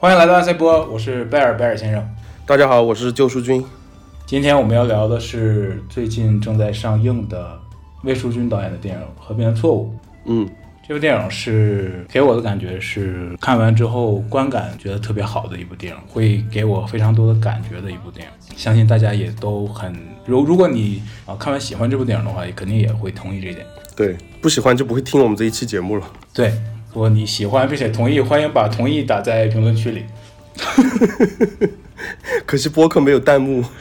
欢迎来到阿塞波，我是贝尔贝尔先生。大家好，我是救赎君。今天我们要聊的是最近正在上映的魏淑君导演的电影《和平的错误》。嗯，这部电影是给我的感觉是看完之后观感觉得特别好的一部电影，会给我非常多的感觉的一部电影。相信大家也都很如如果你啊看完喜欢这部电影的话，也肯定也会同意这一点。对，不喜欢就不会听我们这一期节目了。对，如果你喜欢并且同意，欢迎把同意打在评论区里。可惜播客没有弹幕。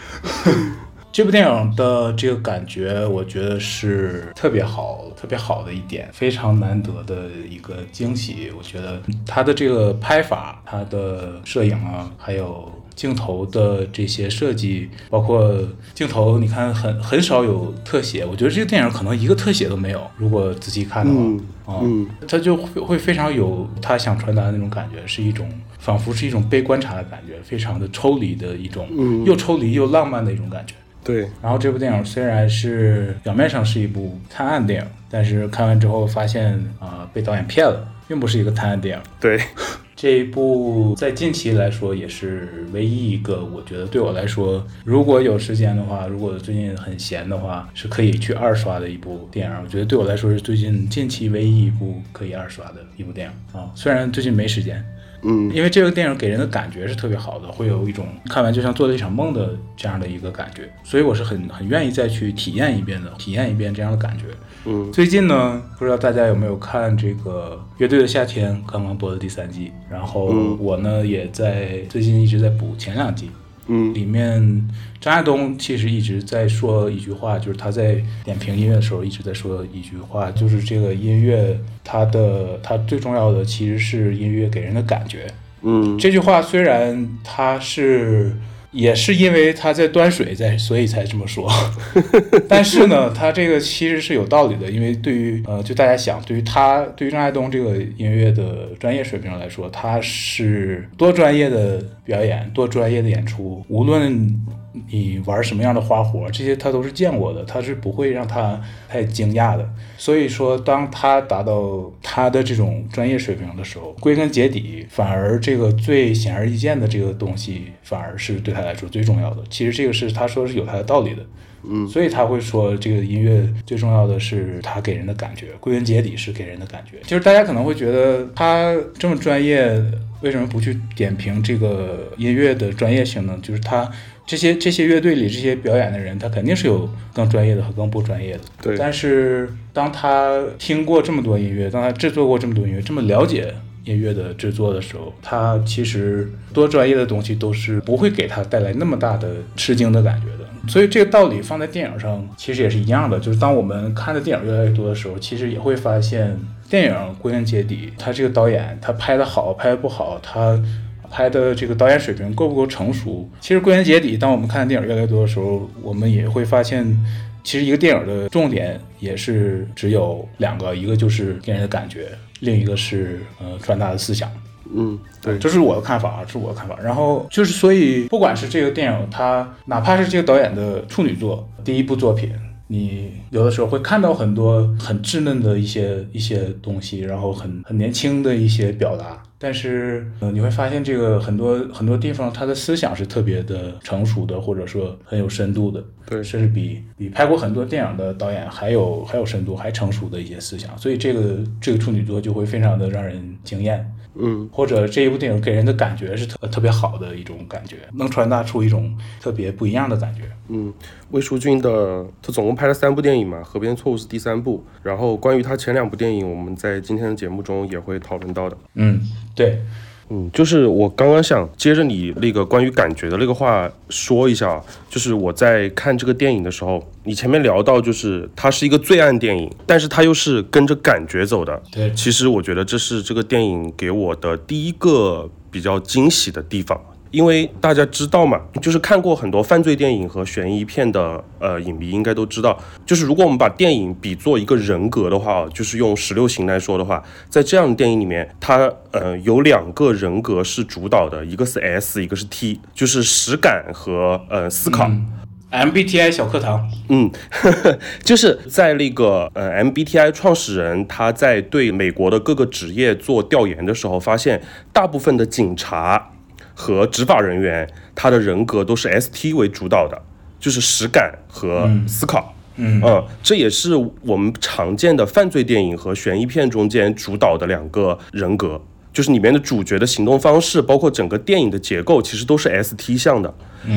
这部电影的这个感觉，我觉得是特别好、特别好的一点，非常难得的一个惊喜。我觉得它的这个拍法、它的摄影啊，还有镜头的这些设计，包括镜头，你看很很少有特写。我觉得这个电影可能一个特写都没有。如果仔细看的话，嗯啊，嗯它就会会非常有他想传达的那种感觉，是一种仿佛是一种被观察的感觉，非常的抽离的一种，嗯又抽离又浪漫的一种感觉。对，然后这部电影虽然是表面上是一部探案电影，但是看完之后发现啊、被导演骗了，并不是一个探案电影。对，这一部在近期来说也是唯一一个，我觉得对我来说，如果有时间的话，如果最近很闲的话，是可以去二刷的一部电影。我觉得对我来说是最近近期唯一一部可以二刷的一部电影啊。虽然最近没时间，嗯。因为这个电影给人的感觉是特别好的，会有一种看完就像做了一场梦的这样的一个感觉，所以我是很很愿意再去体验一遍的，体验一遍这样的感觉。嗯。最近呢，不知道大家有没有看这个《乐队的夏天》刚刚播的第三季，然后嗯。我呢也在最近一直在补前两季，嗯里面张亚东其实一直在说一句话，就是他在点评音乐的时候一直在说一句话，就是这个音乐它的它最重要的其实是音乐给人的感觉。嗯这句话虽然他是也是因为他在端水在，所以才这么说，但是呢，他这个其实是有道理的，因为对于呃，就大家想，对于他对于张爱东这个音乐的专业水平来说，他是多专业的表演，多专业的演出，无论你玩什么样的花活，这些他都是见过的，他是不会让他太惊讶的。所以说，当他达到他的这种专业水平的时候，归根结底，反而这个最显而易见的这个东西，反而是对他来说最重要的。其实这个是他说是有他的道理的。嗯所以他会说，这个音乐最重要的是他给人的感觉，归根结底是给人的感觉。就是大家可能会觉得他这么专业，为什么不去点评这个音乐的专业性呢？就是他这些这些乐队里这些表演的人，他肯定是有更专业的和更不专业的。对但是当他听过这么多音乐，当他制作过这么多音乐，这么了解音乐的制作的时候，他其实多专业的东西都是不会给他带来那么大的吃惊的感觉的。所以这个道理放在电影上其实也是一样的，就是当我们看的电影越来越多的时候，其实也会发现，电影归根结底，他这个导演他拍的好，拍的不好，他。拍的这个导演水平够不够成熟？其实归根结底，当我们看的电影越来越多的时候，我们也会发现，其实一个电影的重点也是只有两个，一个就是给人的感觉，另一个是呃传达的思想。嗯，对，这是我的看法啊，这是我的看法。然后就是，所以不管是这个电影，它哪怕是这个导演的处女作，第一部作品，你有的时候会看到很多很稚嫩的一些一些东西，然后很很年轻的一些表达。但是，呃，你会发现这个很多很多地方，他的思想是特别的成熟的，或者说很有深度的。对甚至比比拍过很多电影的导演还有还有深度、还成熟的一些思想。所以这个这个处女座就会非常的让人惊艳。嗯或者这一部电影给人的感觉是特特别好的一种感觉，能传达出一种特别不一样的感觉。嗯，魏淑君的他总共拍了三部电影嘛，《河边错误》是第三部。然后关于他前两部电影，我们在今天的节目中也会讨论到的。嗯，对，嗯，就是我刚刚想接着你那个关于感觉的那个话说一下啊，就是我在看这个电影的时候，你前面聊到就是它是一个罪案电影，但是它又是跟着感觉走的。对其实我觉得这是这个电影给我的第一个比较惊喜的地方。因为大家知道嘛，就是看过很多犯罪电影和悬疑片的呃影迷应该都知道，就是如果我们把电影比作一个人格的话，就是用十六型来说的话，在这样的电影里面，它呃有两个人格是主导的，一个是 S，一个是 T，就是实感和呃思考。MBTI 小课堂，嗯呵呵，就是在那个呃 MBTI 创始人他在对美国的各个职业做调研的时候，发现大部分的警察和执法人员，他的人格都是 ST 为主导的，就是实感和思考。嗯这也是我们常见的犯罪电影和悬疑片中间主导的两个人格，就是里面的主角的行动方式，包括整个电影的结构，其实都是 ST 向的。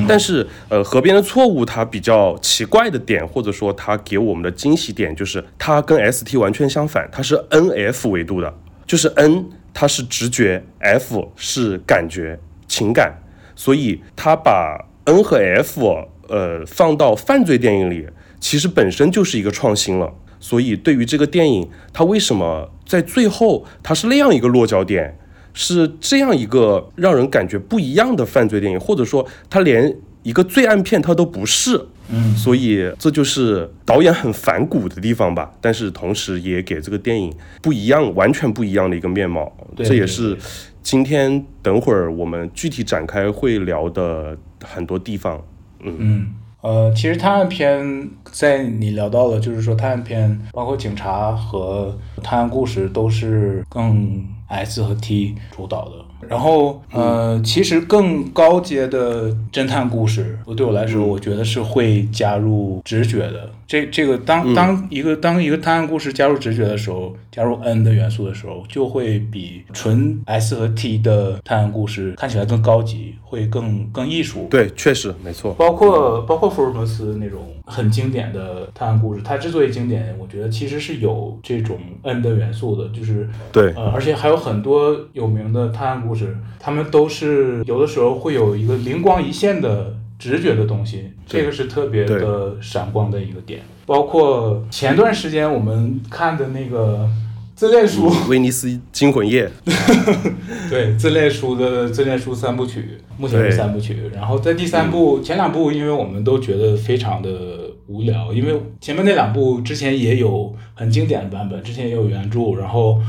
但是，呃，河边的错误它比较奇怪的点，或者说它给我们的惊喜点，就是它跟 ST 完全相反，它是 NF 维度的，就是 N 它是直觉，F 是感觉情感，所以他把 N 和 F 呃放到犯罪电影里，其实本身就是一个创新了。所以对于这个电影，它为什么在最后它是那样一个落脚点？是这样一个让人感觉不一样的犯罪电影，或者说它连一个罪案片它都不是，嗯，所以这就是导演很反骨的地方吧。但是同时也给这个电影不一样、完全不一样的一个面貌。对这也是今天等会儿我们具体展开会聊的很多地方。嗯，呃，其实探案片在你聊到了，就是说探案片包括警察和探案故事都是更 S 和 T 主导的。然后，呃，其实更高阶的侦探故事，对我来说，我觉得是会加入直觉的。这这个当当一个当一个探案故事加入直觉的时候，加入 N 的元素的时候，就会比纯 S 和 T 的探案故事看起来更高级，会更更艺术。对，确实没错。包括包括福尔摩斯那种很经典的探案故事，它之所以经典，我觉得其实是有这种 N 的元素的，就是对呃，而且还有很多有名的探案故事，他们都是有的时候会有一个灵光一现的直觉的东西，这个是特别的闪光的一个点。包括前段时间我们看的那个自恋书，威尼斯惊魂夜，对自恋书的自恋书三部曲，目前是三部曲。然后在第三部、前两部，因为我们都觉得非常的无聊，因为前面那两部之前也有很经典的版本，之前也有原著，然后。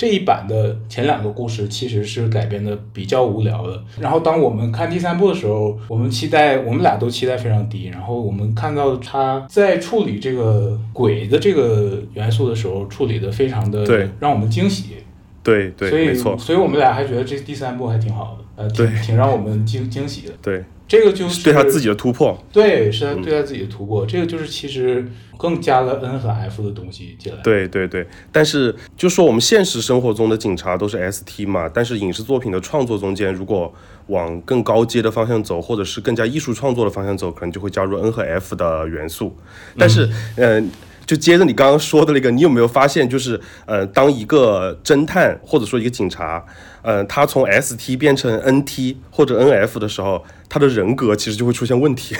这一版的前两个故事其实是改编的比较无聊的。然后当我们看第三部的时候，我们期待，我们俩都期待非常低。然后我们看到他在处理这个鬼的这个元素的时候，处理的非常的让我们惊喜。对对，所以没错，所以我们俩还觉得这第三部还挺好的，呃，挺挺让我们惊惊喜的。对，这个就是对他自己的突破。对，是他对他自己的突破。这个就是其实更加了 N 和 F 的东西进来。对对对，但是就说我们现实生活中的警察都是 ST 嘛，但是影视作品的创作中间，如果往更高阶的方向走，或者是更加艺术创作的方向走，可能就会加入 N 和 F 的元素。但是，嗯、就接着你刚刚说的那个，你有没有发现，就是呃，当一个侦探或者说一个警察，呃，他从 ST 变成 NT 或者 NF 的时候，他的人格其实就会出现问题，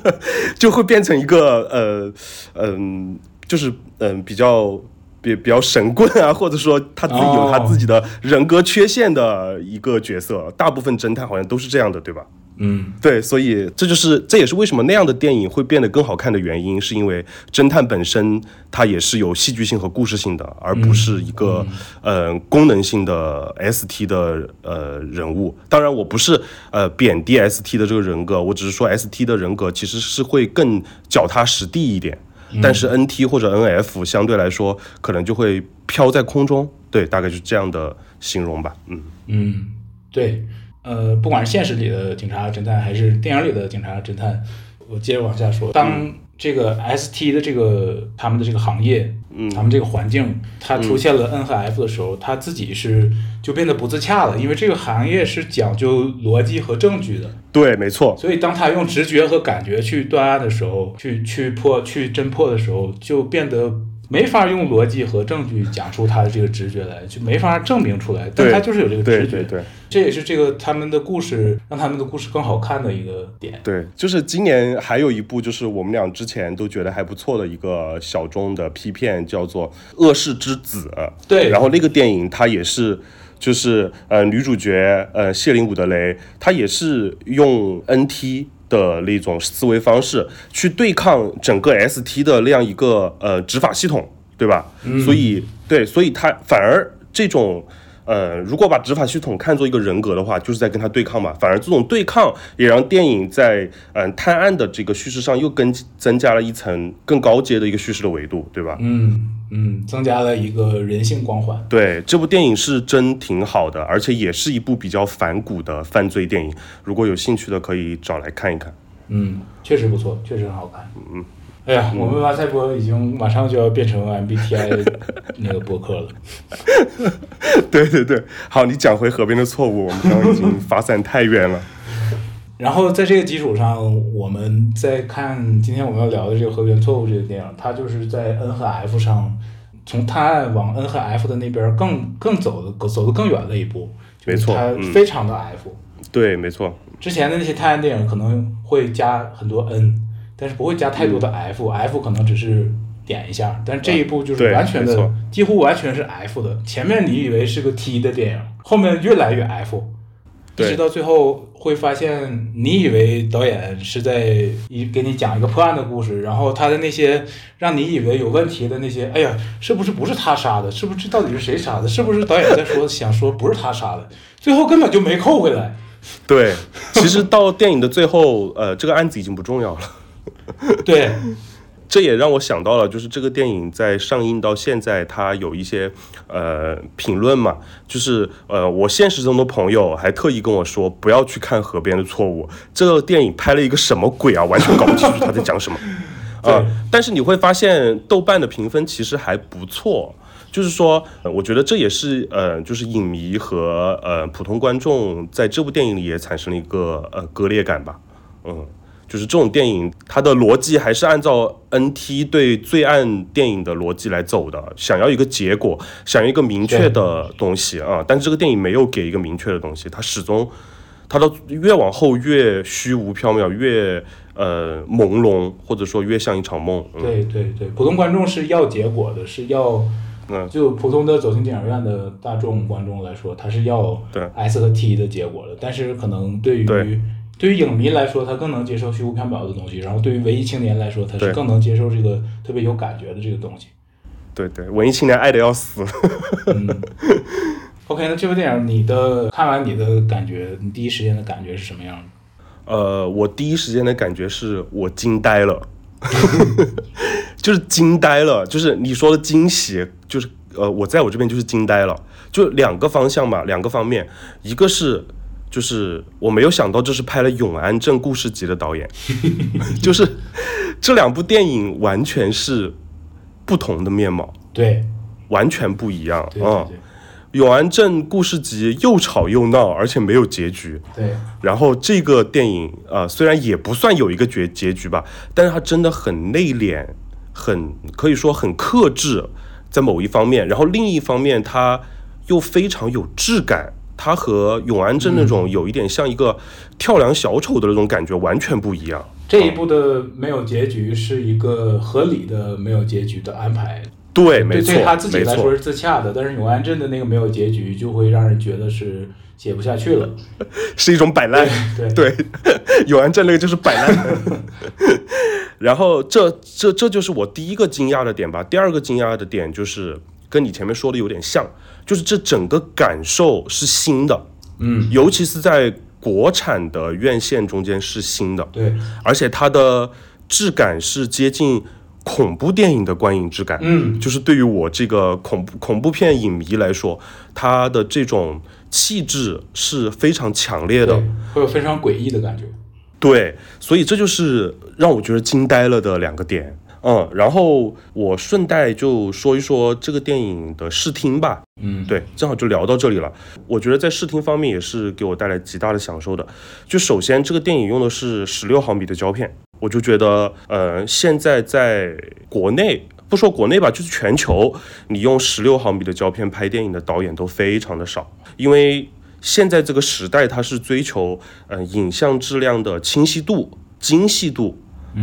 就会变成一个呃嗯、就是嗯、比较。比比较神棍啊，或者说他自己有他自己的人格缺陷的一个角色，大部分侦探好像都是这样的，对吧？嗯，对，所以这就是这也是为什么那样的电影会变得更好看的原因，是因为侦探本身它也是有戏剧性和故事性的，而不是一个、呃功能性的 ST 的呃人物。当然，我不是呃贬低 ST 的这个人格，我只是说 ST 的人格其实是会更脚踏实地一点，但是 NT 或者 NF 相对来说可能就会飘在空中。对，大概就是这样的形容吧。嗯，嗯，对，呃，不管是现实里的警察侦探，还是电影里的警察侦探，我接着往下说，当这个 ST 的这个他们的这个行业，嗯，他们这个环境，它出现了 N 和 F 的时候，他自己是就变得不自洽了，因为这个行业是讲究逻辑和证据的，对，没错。所以当他用直觉和感觉去断案的时候，去去破去侦破的时候，就变得没法用逻辑和证据讲出他的这个直觉来，就没法证明出来，但他就是有这个直觉。对对对。这也是这个他们的故事让他们的故事更好看的一个点。对，就是今年还有一部，就是我们俩之前都觉得还不错的一个小众的批片，叫做《恶世之子》。对然后那个电影它也是，就是呃女主角呃谢琳伍德雷，她也是用 NT 的那种思维方式去对抗整个 ST 的那样一个呃执法系统，对吧？所以对，所以他反而这种。呃，如果把执法系统看作一个人格的话，就是在跟他对抗嘛。反而这种对抗也让电影在嗯、探案的这个叙事上又更增加了一层更高阶的一个叙事的维度，对吧？嗯嗯，增加了一个人性光环。对，这部电影是真挺好的，而且也是一部比较反骨的犯罪电影。如果有兴趣的，可以找来看一看。嗯，确实不错，确实很好看。嗯，哎呀，我们马赛博已经马上就要变成 MBTI 那个博客了。对对对，好，你讲回河边的错误，我们刚刚已经发散太远了。然后在这个基础上，我们再看今天我们要聊的这个《河边错误》这个电影，它就是在 N 和 F 上，从探案往 N 和 F 的那边更更走的走得更远了一步。没错它嗯非常的 F。对，没错，之前的那些探案电影可能会加很多 N，但是不会加太多的 F，F、可能只是点一下，但是这一部就是完全的，几乎完全是 F 的。前面你以为是个 T 的电影，后面越来越 F，直到最后会发现，你以为导演是在一给你讲一个破案的故事，然后他的那些让你以为有问题的那些，哎呀，是不是不是他杀的？是不是这到底是谁杀的？是不是导演在说想说不是他杀的？最后根本就没扣回来。对。其实到电影的最后，呃，这个案子已经不重要了。对，这也让我想到了，就是这个电影在上映到现在，它有一些呃评论嘛，就是呃我现实中的朋友还特意跟我说，不要去看《河边的错误》，这个电影拍了一个什么鬼啊，完全搞不清楚他在讲什么。啊、对但是你会发现豆瓣的评分其实还不错，就是说，呃我觉得这也是呃，就是影迷和呃普通观众在这部电影里也产生了一个呃割裂感吧，嗯。就是这种电影，它的逻辑还是按照 NT 对罪案电影的逻辑来走的，想要一个结果，想要一个明确的东西啊。但是这个电影没有给一个明确的东西，它始终，它的越往后越虚无缥缈，越呃朦胧，或者说越像一场梦。嗯、对对对，普通观众是要结果的，是要，嗯就普通的走进电影院的大众观众来说，他是要对 S 和 T 的结果的。但是可能对于对对于影迷来说，他更能接受虚无缥缈的东西；然后对于文艺青年来说，他是更能接受这个特别有感觉的这个东西。对对，文艺青年爱的要死。嗯，OK，那这部电影你的看完你的感觉，你第一时间的感觉是什么样的？呃，我第一时间的感觉是我惊呆了，就是惊呆了，就是你说的惊喜，就是呃，我在我这边就是惊呆了，就两个方向嘛，两个方面，一个是就是我没有想到这是拍了《永安镇故事集》的导演，就是这两部电影完全是不同的面貌，对。完全不一样。对啊。对。永安镇故事集》又吵又闹，而且没有结局。对。然后这个电影呃，虽然也不算有一个结结局吧，但是它真的很内敛，很可以说很克制，在某一方面，然后另一方面它又非常有质感。它和永安镇那种有一点像一个跳梁小丑的那种感觉完全不一样。这一部的没有结局是一个合理的没有结局的安排，对，没错对对他自，己来说是自洽的，但是永安镇的那个没有结局，就会让人觉得是写不下去了。是一种摆烂。对对，永安镇那个就是摆烂。然后这这这就是我第一个惊讶的点吧。第二个惊讶的点就是跟你前面说的有点像，就是这整个感受是新的，嗯，尤其是在国产的院线中间是新的，对，而且它的质感是接近恐怖电影的观影质感。嗯，就是对于我这个恐怖恐怖片影迷来说，它的这种气质是非常强烈的。，会有非常诡异的感觉。对，所以这就是让我觉得惊呆了的两个点。嗯，然后我顺带就说一说这个电影的视听吧。嗯，对，正好就聊到这里了。我觉得在视听方面也是给我带来极大的享受的。就首先，这个电影用的是十六毫米的胶片，我就觉得，呃，现在在国内不说国内吧，就是全球，你用十六毫米的胶片拍电影的导演都非常的少，因为现在这个时代它是追求，呃，影像质量的清晰度、精细度。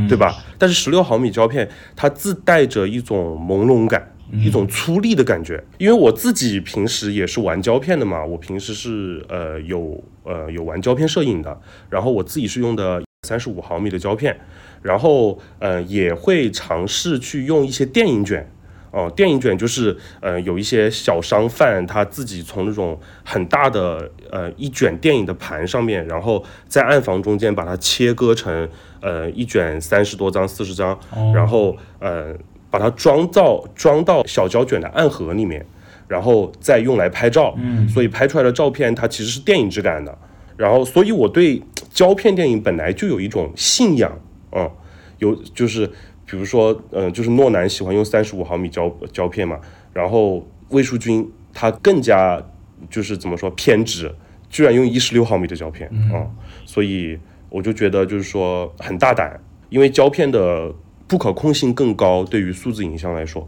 对吧？但是十六毫米胶片它自带着一种朦胧感，一种粗粝的感觉。因为我自己平时也是玩胶片的嘛，我平时是呃有呃有玩胶片摄影的，然后我自己是用的三十五毫米的胶片，然后呃也会尝试去用一些电影卷。哦，电影卷就是呃有一些小商贩他自己从那种很大的呃一卷电影的盘上面，然后在暗房中间把它切割成呃一卷三十多张、四十张，然后呃把它装到装到小胶卷的暗盒里面，然后再用来拍照。嗯，所以拍出来的照片它其实是电影质感的。然后，所以我对胶片电影本来就有一种信仰，嗯，有就是比如说，嗯，就是诺兰喜欢用三十五毫米胶胶片嘛，然后魏淑君他更加就是怎么说偏执，居然用一十六毫米的胶片，嗯，所以我就觉得就是说很大胆，因为胶片的不可控性更高，对于数字影像来说。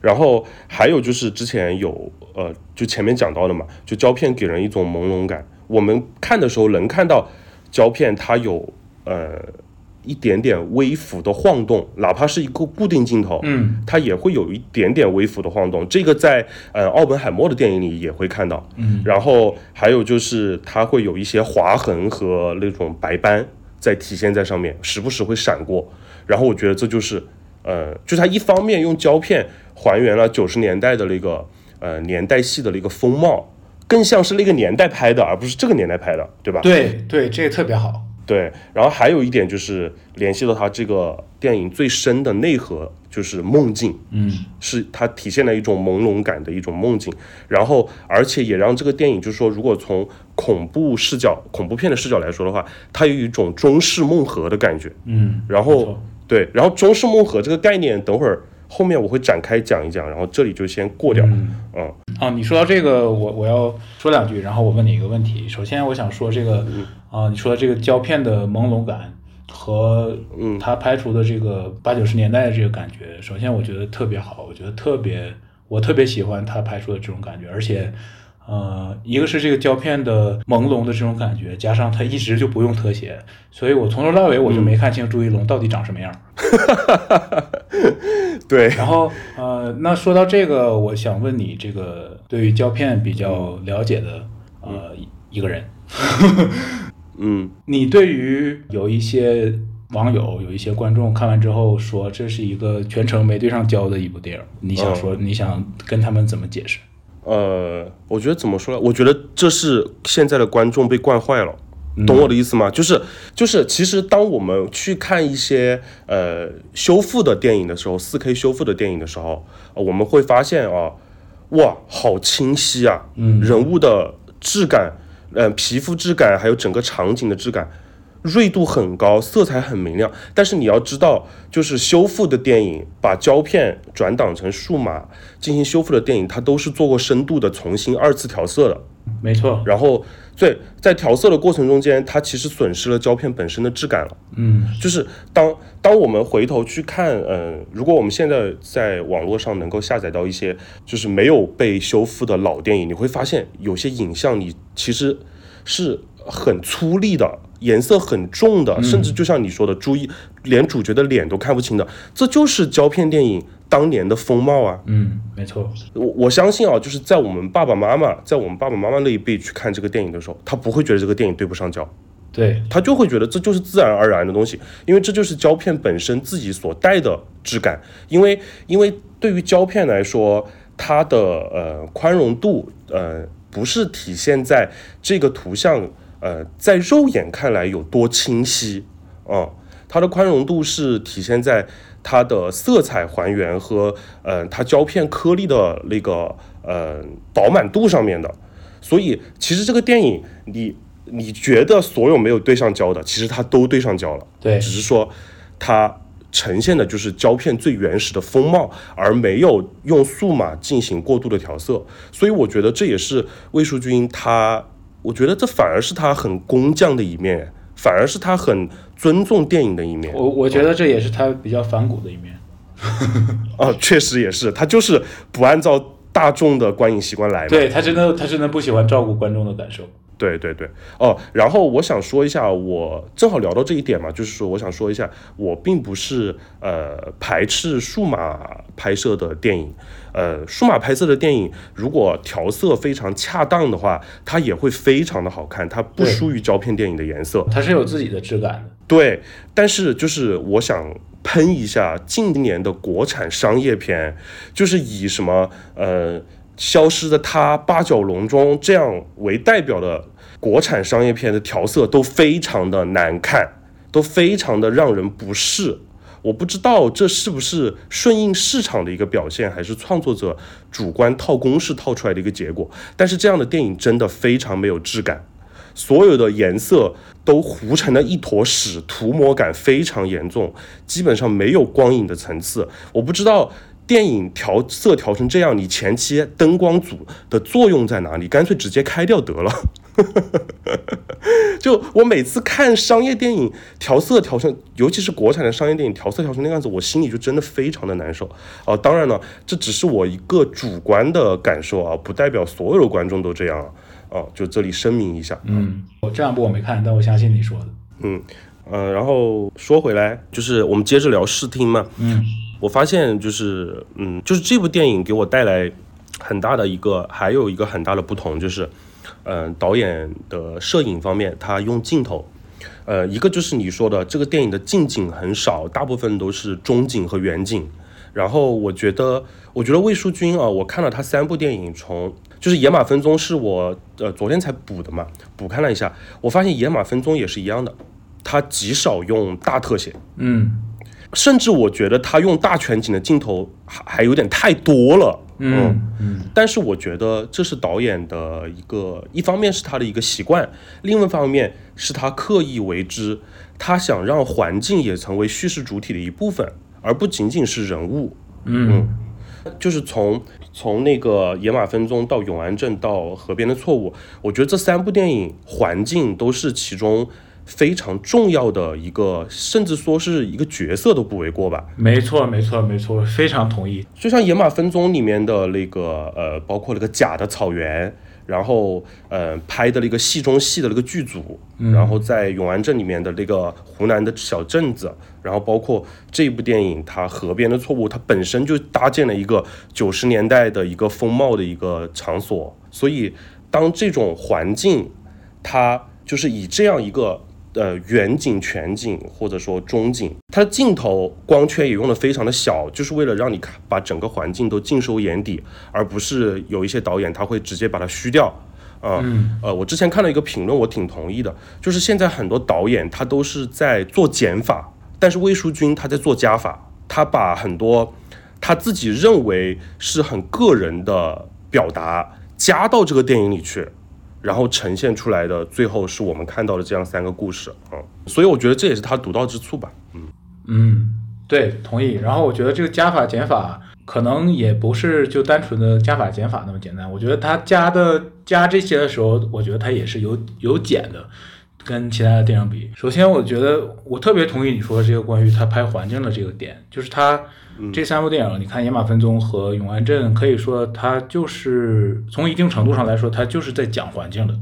然后还有就是之前有呃，就前面讲到的嘛，就胶片给人一种朦胧感。我们看的时候能看到胶片，它有呃一点点微幅的晃动，哪怕是一个固定镜头，嗯，它也会有一点点微幅的晃动。这个在呃奥本海默的电影里也会看到，嗯，然后还有就是它会有一些划痕和那种白斑在体现在上面，时不时会闪过。然后我觉得这就是呃，就它一方面用胶片还原了九十年代的那个呃年代戏的那个风貌。更像是那个年代拍的，而不是这个年代拍的，对吧？对对，这个特别好。对，然后还有一点就是联系到他这个电影最深的内核，就是梦境。嗯，是它体现了一种朦胧感的一种梦境，然后而且也让这个电影，就是说，如果从恐怖视角、恐怖片的视角来说的话，它有一种中式梦核的感觉。嗯，然后对，然后中式梦核这个概念，等会儿。后面我会展开讲一讲，然后这里就先过掉。嗯，啊，你说到这个，我我要说两句，然后我问你一个问题。首先，我想说这个，啊，你说的这个胶片的朦胧感和嗯，他拍出的这个八九十年代的这个感觉，首先我觉得特别好，我觉得特别，我特别喜欢他拍出的这种感觉，而且。呃，一个是这个胶片的朦胧的这种感觉，加上他一直就不用特写，所以我从头到尾我就没看清朱一龙到底长什么样。对。然后呃，那说到这个，我想问你，这个对于胶片比较了解的呃一个人，嗯，你对于有一些网友、有一些观众看完之后说这是一个全程没对上焦的一部电影，你想说你想跟他们怎么解释？呃，我觉得怎么说呢？我觉得这是现在的观众被惯坏了，懂我的意思吗？就是就是，其实当我们去看一些呃修复的电影的时候，四 K 修复的电影的时候，我们会发现啊，哇，好清晰啊，嗯，人物的质感，呃，皮肤质感，还有整个场景的质感。锐度很高，色彩很明亮，但是你要知道，就是修复的电影，把胶片转档成数码进行修复的电影，它都是做过深度的重新二次调色的，没错。然后，对，在调色的过程中间，它其实损失了胶片本身的质感了。嗯，就是当当我们回头去看，嗯，如果我们现在在网络上能够下载到一些就是没有被修复的老电影，你会发现有些影像你其实是很粗粝的。颜色很重的，甚至就像你说的，注意连主角的脸都看不清的，这就是胶片电影当年的风貌啊。嗯，没错。我我相信啊，就是在我们爸爸妈妈，在我们爸爸妈妈那一辈去看这个电影的时候，他不会觉得这个电影对不上焦，对他就会觉得这就是自然而然的东西，因为这就是胶片本身自己所带的质感。因为因为对于胶片来说，它的呃宽容度呃不是体现在这个图像。呃，在肉眼看来有多清晰，嗯，它的宽容度是体现在它的色彩还原和呃它胶片颗粒的那个呃饱满度上面的。所以其实这个电影，你你觉得所有没有对上焦的，其实它都对上焦了，对，只是说它呈现的就是胶片最原始的风貌，而没有用数码进行过度的调色。所以我觉得这也是魏淑君他。我觉得这反而是他很工匠的一面，反而是他很尊重电影的一面。我我觉得这也是他比较反骨的一面。哦，确实也是，他就是不按照大众的观影习惯来。对他真的，他真的不喜欢照顾观众的感受。对对对，哦，然后我想说一下，我正好聊到这一点嘛，就是说我想说一下，我并不是呃排斥数码拍摄的电影，呃，数码拍摄的电影如果调色非常恰当的话，它也会非常的好看，它不输于胶片电影的颜色，它是有自己的质感的。对，但是就是我想喷一下近年的国产商业片，就是以什么呃《消失的她》《八角笼中》这样为代表的国产商业片的调色都非常的难看，都非常的让人不适。我不知道这是不是顺应市场的一个表现，还是创作者主观套公式套出来的一个结果。但是这样的电影真的非常没有质感，所有的颜色都糊成了一坨屎，涂抹感非常严重，基本上没有光影的层次。我不知道电影调色调成这样，你前期灯光组的作用在哪里？干脆直接开掉得了。就我每次看商业电影调色调成，尤其是国产的商业电影调色调成那样子，我心里就真的非常的难受哦。当然了，这只是我一个主观的感受啊，不代表所有的观众都这样。哦，就这里声明一下。嗯，我这两部我没看，但我相信你说的。嗯，呃，然后说回来，就是我们接着聊视听嘛。嗯，我发现就是，嗯，就是这部电影给我带来很大的一个，还有一个很大的不同就是。嗯，导演的摄影方面，他用镜头，呃，一个就是你说的这个电影的近景很少，大部分都是中景和远景。然后我觉得，我觉得魏淑君啊，我看了他三部电影，从就是《野马分鬃》是我呃昨天才补的嘛，补看了一下，我发现《野马分鬃》也是一样的，它极少用大特写，嗯甚至我觉得他用大全景的镜头还还有点太多了。嗯嗯但是我觉得这是导演的一个，一方面是他的一个习惯，另一方面是他刻意为之，他想让环境也成为叙事主体的一部分，而不仅仅是人物。嗯就是从从那个野马分鬃到永安镇到河边的错误，我觉得这三部电影环境都是其中非常重要的一个，甚至说是一个角色都不为过吧。没错没错没错，非常同意。就像《野马分鬃》里面的那个呃，包括那个假的草原，然后呃拍的那个戏中戏的那个剧组，然后在永安镇里面的那个湖南的小镇子，然后包括这部电影它河边的错误，它本身就搭建了一个九十年代的一个风貌的一个场所，所以当这种环境它就是以这样一个呃远景、全景或者说中景，它的镜头光圈也用的非常的小，就是为了让你看把整个环境都尽收眼底，而不是有一些导演他会直接把它虚掉。啊、呃，我之前看了一个评论，我挺同意的，就是现在很多导演他都是在做减法，但是魏淑君他在做加法，他把很多他自己认为是很个人的表达加到这个电影里去，然后呈现出来的最后是我们看到的这样三个故事啊、嗯所以我觉得这也是他独到之处吧。嗯，对，同意。然后我觉得这个加法减法可能也不是就单纯的加法减法那么简单。我觉得他加的加这些的时候，我觉得他也是有有减的，跟其他的电影比。首先，我觉得我特别同意你说的这个关于他拍环境的这个点，就是他这三部电影，你看《野马分鬃》和《永安镇》，可以说它就是从一定程度上来说，它就是在讲环境的。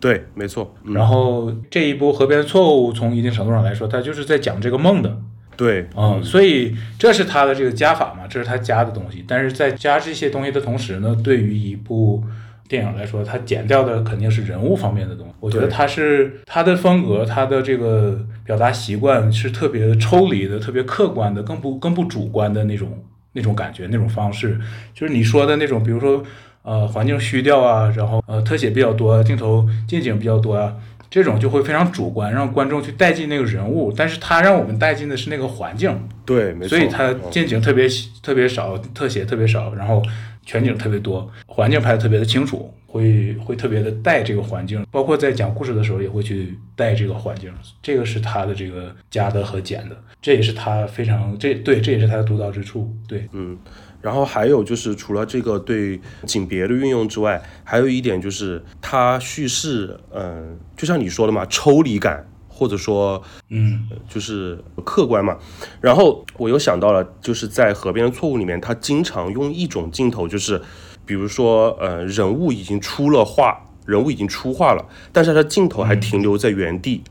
对，没错，嗯，然后这一部《河边的错误》，从一定程度上来说，它就是在讲这个梦的。对，嗯，所以这是他的这个加法嘛，这是他加的东西。但是在加这些东西的同时呢，对于一部电影来说，它剪掉的肯定是人物方面的东西。我觉得对他是他的风格，他的这个表达习惯是特别抽离的、特别客观的，更不更不主观的那种那种感觉、那种方式。就是你说的那种，比如说呃环境虚掉啊，然后呃特写比较多，镜头近景比较多啊。这种就会非常主观，让观众去带进那个人物，但是他让我们带进的是那个环境，对，没错，所以它嗯近景特别特别少，特写特别少，然后全景特别多，环境拍的特别的清楚，会会特别的带这个环境，包括在讲故事的时候也会去带这个环境，这个是他的这个加的和减的，这也是他非常这对这也是他的独到之处，对，嗯，然后还有就是除了这个对景别的运用之外，还有一点就是它叙事，嗯，就像你说的嘛，抽离感或者说嗯就是客观嘛。然后我又想到了，就是在《河边的错误》里面，他经常用一种镜头，就是比如说，呃，人物已经出了画，人物已经出画了，但是他镜头还停留在原地。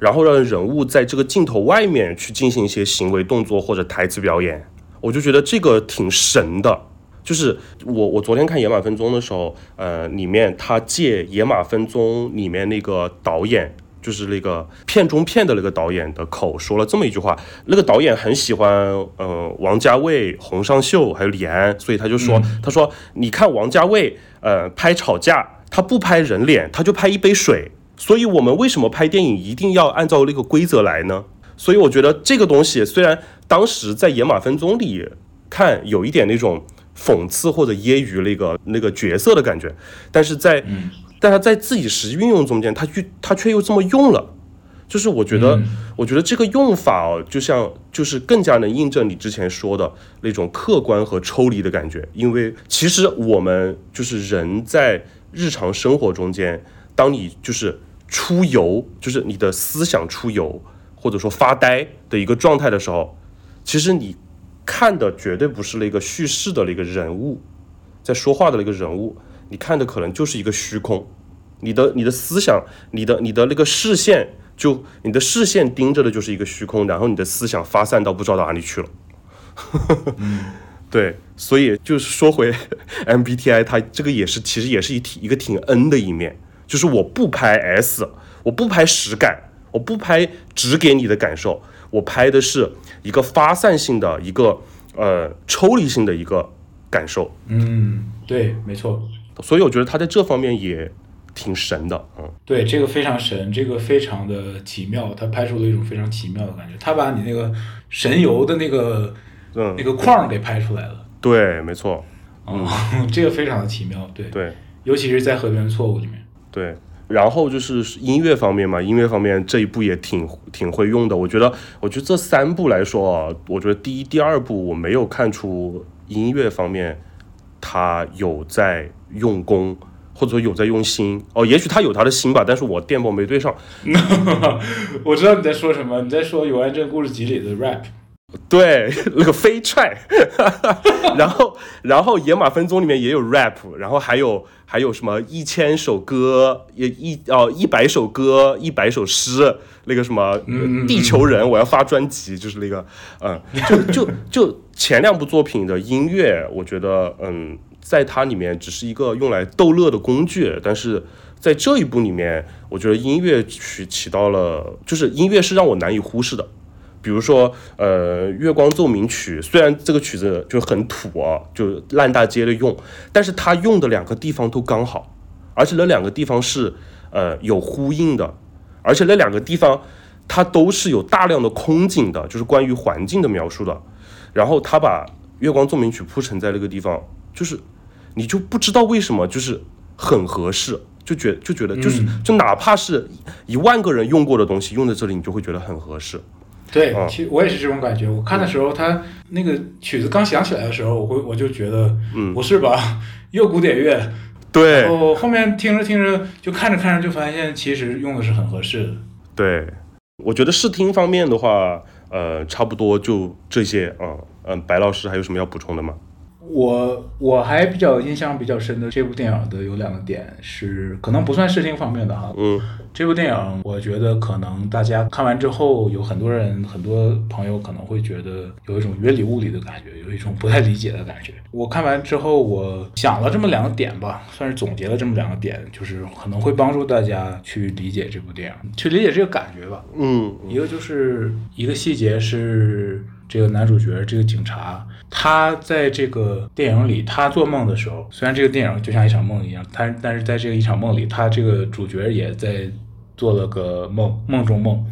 然后让人物在这个镜头外面去进行一些行为动作或者台词表演，我就觉得这个挺神的。就是我我昨天看《野马分鬃》的时候，呃，里面他借《野马分鬃》里面那个导演就是那个片中片的那个导演的口说了这么一句话，那个导演很喜欢呃王家卫、洪尚秀还有李安，所以他就说，他说你看王家卫呃拍吵架，他不拍人脸，他就拍一杯水，所以我们为什么拍电影一定要按照那个规则来呢？所以我觉得这个东西虽然当时在《野马分鬃》里看有一点那种讽刺或者揶揄那个那个角色的感觉，但是在但他在自己实际运用中间，他去他却又这么用了，就是我觉得，我觉得这个用法哦，就像就是更加能印证你之前说的那种客观和抽离的感觉。因为其实我们就是人在日常生活中间，当你就是出游，就是你的思想出游，或者说发呆的一个状态的时候，其实你看的绝对不是那个叙事的那个人物，在说话的那个人物。你看的可能就是一个虚空，你的你的思想，你的你的那个视线，就你的视线盯着的就是一个虚空，然后你的思想发散到不知道哪里去了。对，所以就是说回 MBTI，它这个也是其实也是一挺一个挺 N 的一面，就是我不拍 S，我不拍实感，我不拍只给你的感受，我拍的是一个发散性的一个呃抽离性的一个感受。嗯，对，没错。所以我觉得他在这方面也挺神的，嗯，对，这个非常神，这个非常的奇妙，他拍出了一种非常奇妙的感觉，他把你那个神游的那个，嗯，那个框给拍出来了，对，没错，嗯，这个非常的奇妙，对，对，尤其是在河边错误里面，对，然后就是音乐方面嘛，音乐方面这一部也挺挺会用的，我觉得，我觉得这三部来说啊，我觉得第一、第二部我没有看出音乐方面他有在。用功，或者说有在用心哦，也许他有他的心吧，但是我电报没对上。我知道你在说什么，你在说《永安镇故事集》里的 rap。对，那个飞踹，然 后然后《野马分鬃》里面也有 rap，然后还有还有什么一千首歌，也一哦一百首歌，一百首诗，那个什么地球人，我要发专辑，就是那个嗯，就就就前两部作品的音乐，我觉得嗯。在它里面只是一个用来逗乐的工具，但是在这一部里面，我觉得音乐曲起到了，就是音乐是让我难以忽视的。比如说，呃，《月光奏鸣曲》，虽然这个曲子就很土啊，就烂大街的用，但是它用的两个地方都刚好，而且那两个地方是呃有呼应的，而且那两个地方它都是有大量的空景的，就是关于环境的描述的。然后他把《月光奏鸣曲》铺陈在那个地方，就是。你就不知道为什么就是很合适，就觉就觉得就是就哪怕是一万个人用过的东西，用在这里你就会觉得很合适。对，其实我也是这种感觉。我看的时候，他那个曲子刚响起来的时候，我会我就觉得，嗯，不是吧？又古典乐。对。然后后面听着听着，就看着看着就发现，其实用的是很合适的。对，我觉得视听方面的话，呃，差不多就这些啊。嗯，白老师还有什么要补充的吗？我我还比较印象比较深的这部电影的有两个点是可能不算视听方面的哈，嗯，这部电影我觉得可能大家看完之后有很多人很多朋友可能会觉得有一种云里雾里的感觉，有一种不太理解的感觉。我看完之后，我想了这么两个点吧，算是总结了这么两个点，就是可能会帮助大家去理解这部电影，去理解这个感觉吧。嗯，一个就是一个细节是。这个男主角，这个警察，他在这个电影里，他做梦的时候，虽然这个电影就像一场梦一样，他但是在这个一场梦里，他这个主角也在做了个梦，梦中梦。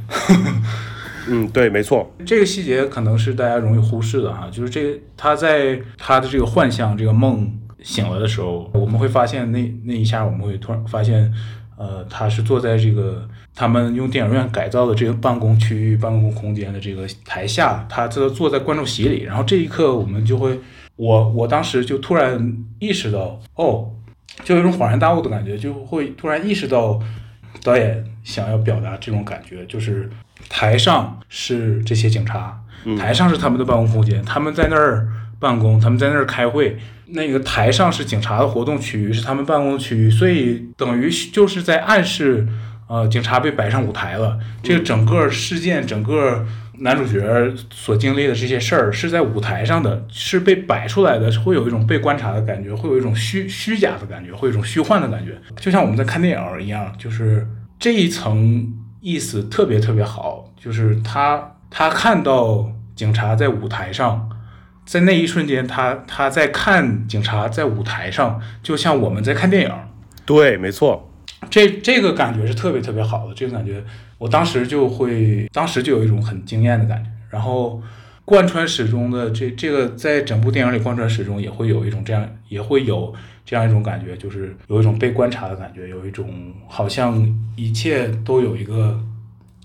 嗯，对，没错。这个细节可能是大家容易忽视的哈，就是这个他在他的这个幻象，这个梦醒了的时候，我们会发现那那一下，我们会突然发现，呃，他是坐在这个。他们用电影院改造的这个办公区域、办公空间的这个台下，他这坐在观众席里。然后这一刻，我们就会，我我当时就突然意识到，哦，就有一种恍然大悟的感觉，就会突然意识到，导演想要表达这种感觉，就是台上是这些警察，台上是他们的办公空间，他们在那儿办公，他们在那儿开会。那个台上是警察的活动区域，是他们办公区域，所以等于就是在暗示。呃，警察被摆上舞台了。这个整个事件，整个男主角所经历的这些事儿，是在舞台上的，是被摆出来的，会有一种被观察的感觉，会有一种虚虚假的感觉，会有一种虚幻的感觉，就像我们在看电影一样，就是这一层意思特别特别好，就是他他看到警察在舞台上，在那一瞬间，他他在看警察在舞台上，就像我们在看电影。对，没错，这这个感觉是特别特别好的，这个感觉我当时就会，当时就有一种很惊艳的感觉，然后贯穿始终的这这个在整部电影里贯穿始终也会有一种这样，也会有这样一种感觉，就是有一种被观察的感觉，有一种好像一切都有一个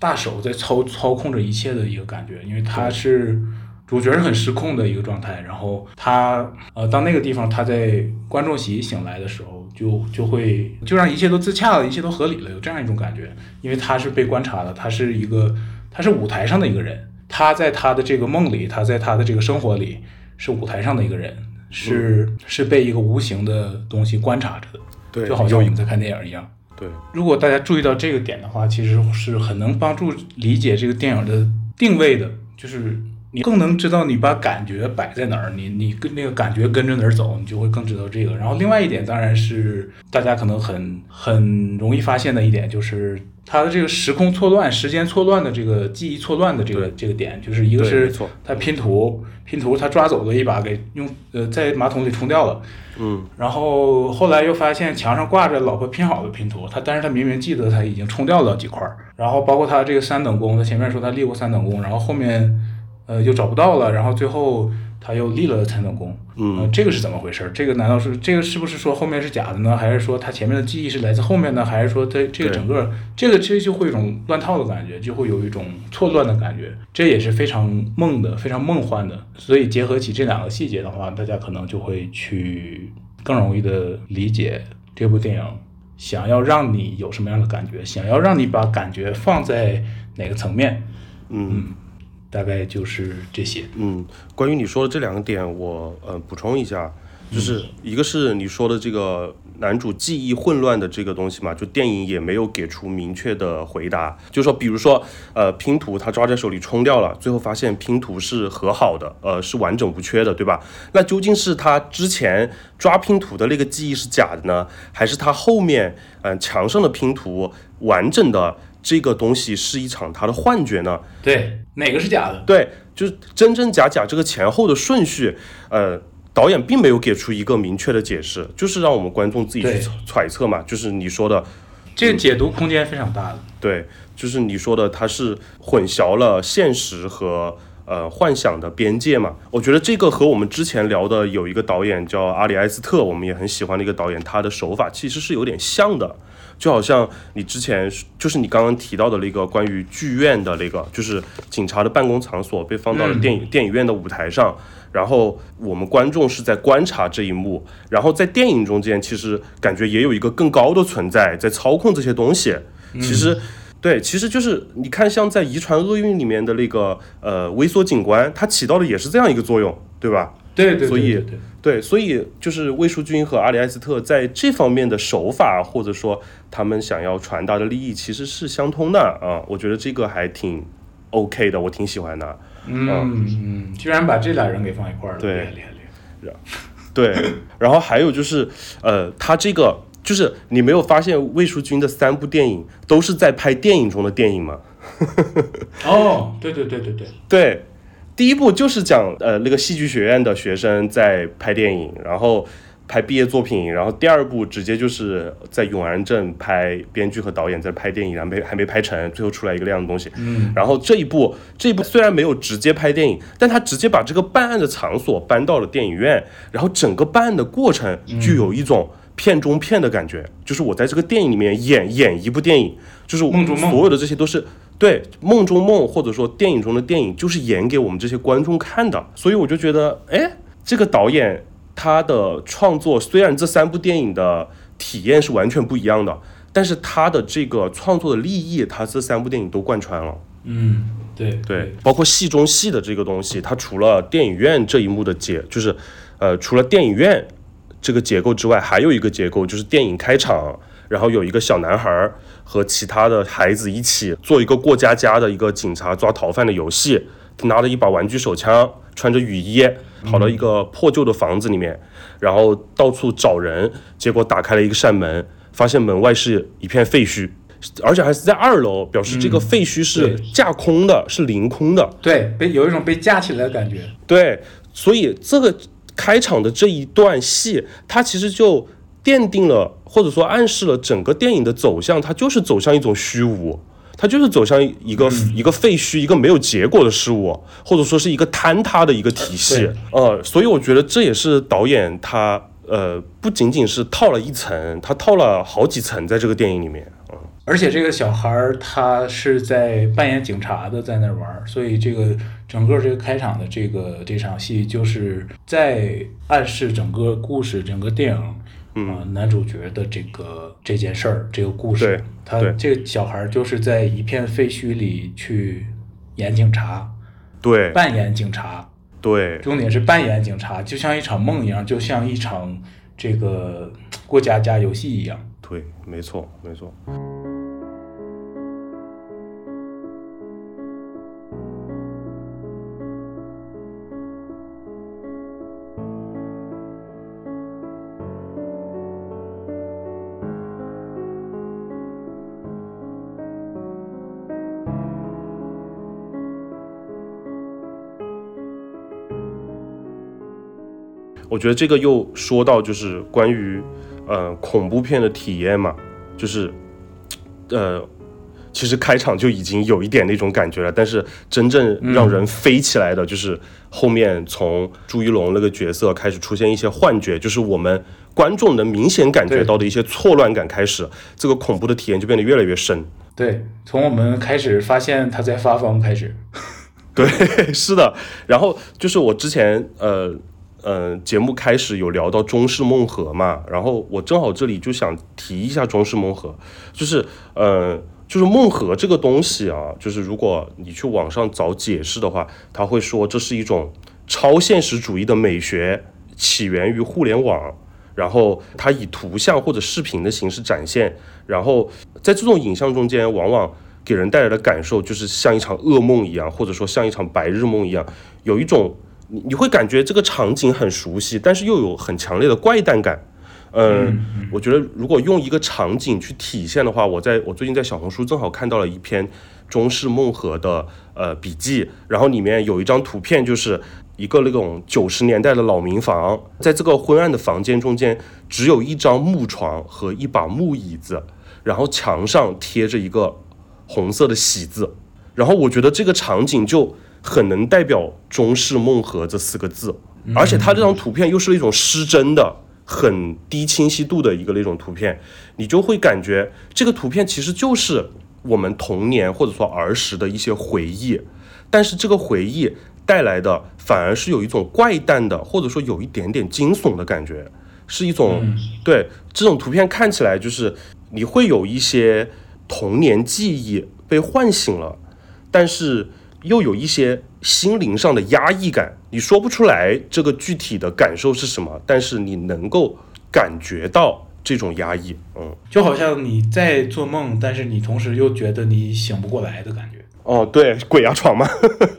大手在操操控着一切的一个感觉，因为他是。主角是很失控的一个状态，然后他呃，到那个地方他在观众席醒来的时候，就就会就让一切都自洽了，一切都合理了，有这样一种感觉，因为他是被观察的，他是一个他是舞台上的一个人，他在他的这个梦里，他在他的这个生活里是舞台上的一个人，是是被一个无形的东西观察着的，对，就好像我们在看电影一样。对，如果大家注意到这个点的话，其实是很能帮助理解这个电影的定位的，就是。你更能知道你把感觉摆在哪儿，你你跟那个感觉跟着哪儿走，你就会更知道这个。然后另外一点，当然是大家可能很很容易发现的一点，就是它的这个时空错乱、时间错乱的这个记忆错乱的这个这个点，就是一个是他拼图拼图，他抓走了一把，给用呃在马桶里冲掉了，嗯，然后后来又发现墙上挂着老婆拼好的拼图，他但是他明明记得他已经冲掉了几块儿，然后包括他这个三等功，他前面说他立过三等功，然后后面。呃，又找不到了，然后最后他又立了三等功，嗯，这个是怎么回事？这个难道是这个是不是说后面是假的呢？还是说他前面的记忆是来自后面呢？还是说他这个整个这个这就会有一种乱套的感觉，就会有一种错乱的感觉，这也是非常梦的，非常梦幻的。所以结合起这两个细节的话，大家可能就会去更容易的理解这部电影想要让你有什么样的感觉，想要让你把感觉放在哪个层面，嗯。大概就是这些。嗯，关于你说的这两个点，我呃补充一下，就是一个是你说的这个男主记忆混乱的这个东西嘛，就电影也没有给出明确的回答，就说比如说呃拼图他抓在手里冲掉了，最后发现拼图是和好的，呃是完整无缺的，对吧？那究竟是他之前抓拼图的那个记忆是假的呢，还是他后面嗯墙上的拼图完整的？这个东西是一场他的幻觉呢？对，哪个是假的？对，就是真真假假这个前后的顺序，呃，导演并没有给出一个明确的解释，就是让我们观众自己去揣测嘛。就是你说的，这个解读空间非常大的。对，就是你说的，它是混淆了现实和呃幻想的边界嘛。我觉得这个和我们之前聊的有一个导演叫阿里埃斯特，我们也很喜欢的一个导演，他的手法其实是有点像的。就好像你之前就是你刚刚提到的那个关于剧院的那个，就是警察的办公场所被放到了电影电影院的舞台上，然后我们观众是在观察这一幕，然后在电影中间其实感觉也有一个更高的存在在操控这些东西。其实，对，其实就是你看像在《遗传厄运》里面的那个呃微缩景观，它起到的也是这样一个作用，对吧？对对，所以对。对，所以就是魏淑君和阿里埃斯特在这方面的手法，或者说他们想要传达的利益，其实是相通的啊。我觉得这个还挺 OK 的，我挺喜欢的。嗯嗯，居然把这俩人给放一块儿了，对，厉害厉害。对，然后还有就是，呃，他这个就是你没有发现魏淑君的三部电影都是在拍电影中的电影吗？哦，对对对对对对。第一部就是讲呃那个戏剧学院的学生在拍电影，然后拍毕业作品，然后第二部直接就是在永安镇拍编剧和导演在拍电影，然后没还没拍成，最后出来一个那样的东西。嗯，然后这一部这一部虽然没有直接拍电影，但他直接把这个办案的场所搬到了电影院，然后整个办案的过程就有一种片中片的感觉，就是我在这个电影里面演演一部电影，就是梦中梦，所有的这些都是。对梦中梦，或者说电影中的电影，就是演给我们这些观众看的。所以我就觉得，哎，这个导演他的创作，虽然这三部电影的体验是完全不一样的，但是他的这个创作的利益，他这三部电影都贯穿了。嗯，对对，包括戏中戏的这个东西，它除了电影院这一幕的结，就是呃，除了电影院这个结构之外，还有一个结构，就是电影开场，然后有一个小男孩儿。和其他的孩子一起做一个过家家的一个警察抓逃犯的游戏，他拿着一把玩具手枪，穿着雨衣，跑到一个破旧的房子里面，然后到处找人，结果打开了一个扇门，发现门外是一片废墟，而且还是在二楼，表示这个废墟是架空的，是凌空的。对，被有一种被架起来的感觉。对，所以这个开场的这一段戏，它其实就奠定了，或者说暗示了整个电影的走向，它就是走向一种虚无。它就是走向一个、一个废墟，一个没有结果的事物，或者说是一个坍塌的一个体系对。呃，所以我觉得这也是导演他呃不仅仅是套了一层，他套了好几层在这个电影里面。嗯，而且这个小孩儿他是在扮演警察的，在那儿玩儿，所以这个整个这个开场的这个这场戏，就是在暗示整个故事、整个电影，嗯、男主角的这个这件事儿、这个故事对。他这个小孩儿就是在一片废墟里去演警察，对扮演警察，对重点是扮演警察，就像一场梦一样，就像一场这个过家家游戏一样。对，没错没错。我觉得这个又说到就是关于呃恐怖片的体验嘛，就是呃其实开场就已经有一点那种感觉了，但是真正让人飞起来的就是后面从朱一龙那个角色开始出现一些幻觉，就是我们观众能明显感觉到的一些错乱感开始，这个恐怖的体验就变得越来越深。对，从我们开始发现他在发疯开始，对，是的。然后就是我之前呃呃节目开始有聊到中式梦河嘛，然后我正好这里就想提一下中式梦河，就是呃就是梦河这个东西啊，就是如果你去网上找解释的话，他会说这是一种超现实主义的美学，起源于互联网。然后它以图像或者视频的形式展现，然后在这种影像中间，往往给人带来的感受就是像一场噩梦一样，或者说像一场白日梦一样，有一种你你会感觉这个场景很熟悉，但是又有很强烈的怪诞感。嗯，我觉得如果用一个场景去体现的话，我在我最近在小红书正好看到了一篇中式梦河的呃笔记，然后里面有一张图片，就是一个那种九十年代的老民房，在这个昏暗的房间中间，只有一张木床和一把木椅子，然后墙上贴着一个红色的喜字，然后我觉得这个场景就很能代表中式梦河这四个字，而且它这张图片又是一种失真的。很低清晰度的一个那种图片，你就会感觉这个图片其实就是我们童年或者说儿时的一些回忆，但是这个回忆带来的反而是有一种怪诞的，或者说有一点点惊悚的感觉，是一种、对这种图片看起来就是你会有一些童年记忆被唤醒了，但是又有一些心灵上的压抑感，你说不出来这个具体的感受是什么，但是你能够感觉到这种压抑，嗯，就好像你在做梦，但是你同时又觉得你醒不过来的感觉，哦，对，鬼压床嘛，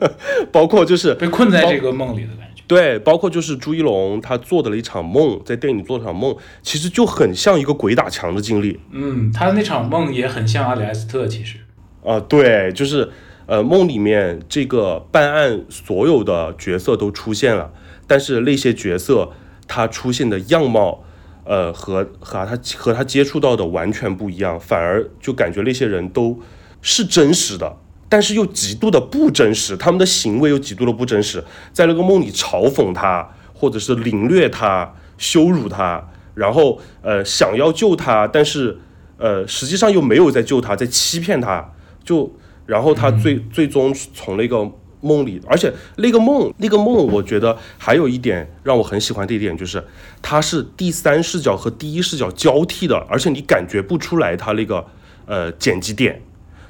包括就是被困在这个梦里的感觉。对，包括就是朱一龙他做的了一场梦，在电影里做场梦，其实就很像一个鬼打墙的经历嗯，他那场梦也很像阿里埃斯特，其实。啊、对，就是呃梦里面这个办案所有的角色都出现了，但是那些角色他出现的样貌，呃和和他和他接触到的完全不一样，反而就感觉那些人都是真实的。但是又极度的不真实，他们的行为又极度的不真实，在那个梦里嘲讽他，或者是凌虐他、羞辱他，然后呃想要救他，但是呃实际上又没有在救他，在欺骗他，就然后他最、最终从那个梦里，而且那个梦那个梦，我觉得还有一点让我很喜欢的一点就是，它是第三视角和第一视角交替的，而且你感觉不出来它那个呃剪辑点。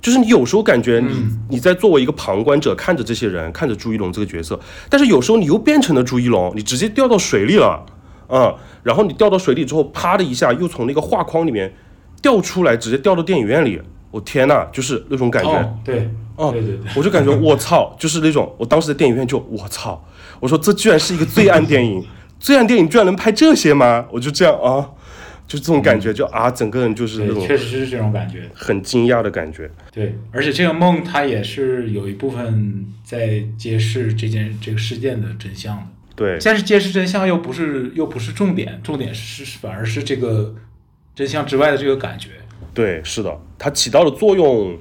就是你有时候感觉你你在作为一个旁观者看着这些人，看着朱一龙这个角色，但是有时候你又变成了朱一龙，你直接掉到水里了，嗯，然后你掉到水里之后，啪的一下又从那个画框里面掉出来，直接掉到电影院里，我天呐，就是那种感觉，哦，对，哦对对对，我就感觉我操，就是那种，我当时在电影院就我操，我说这居然是一个罪案电影，罪案电影居然能拍这些吗？我就这样啊，就这种感觉，就啊，整个人就是那，种确实是这种感觉。很惊讶的感觉。对，而且这个梦它也是有一部分在揭示这件这个事件的真相的。对，但是揭示真相又不是又不是重点，重点是是反而是这个真相之外的这个感觉。对，是的，它起到的作用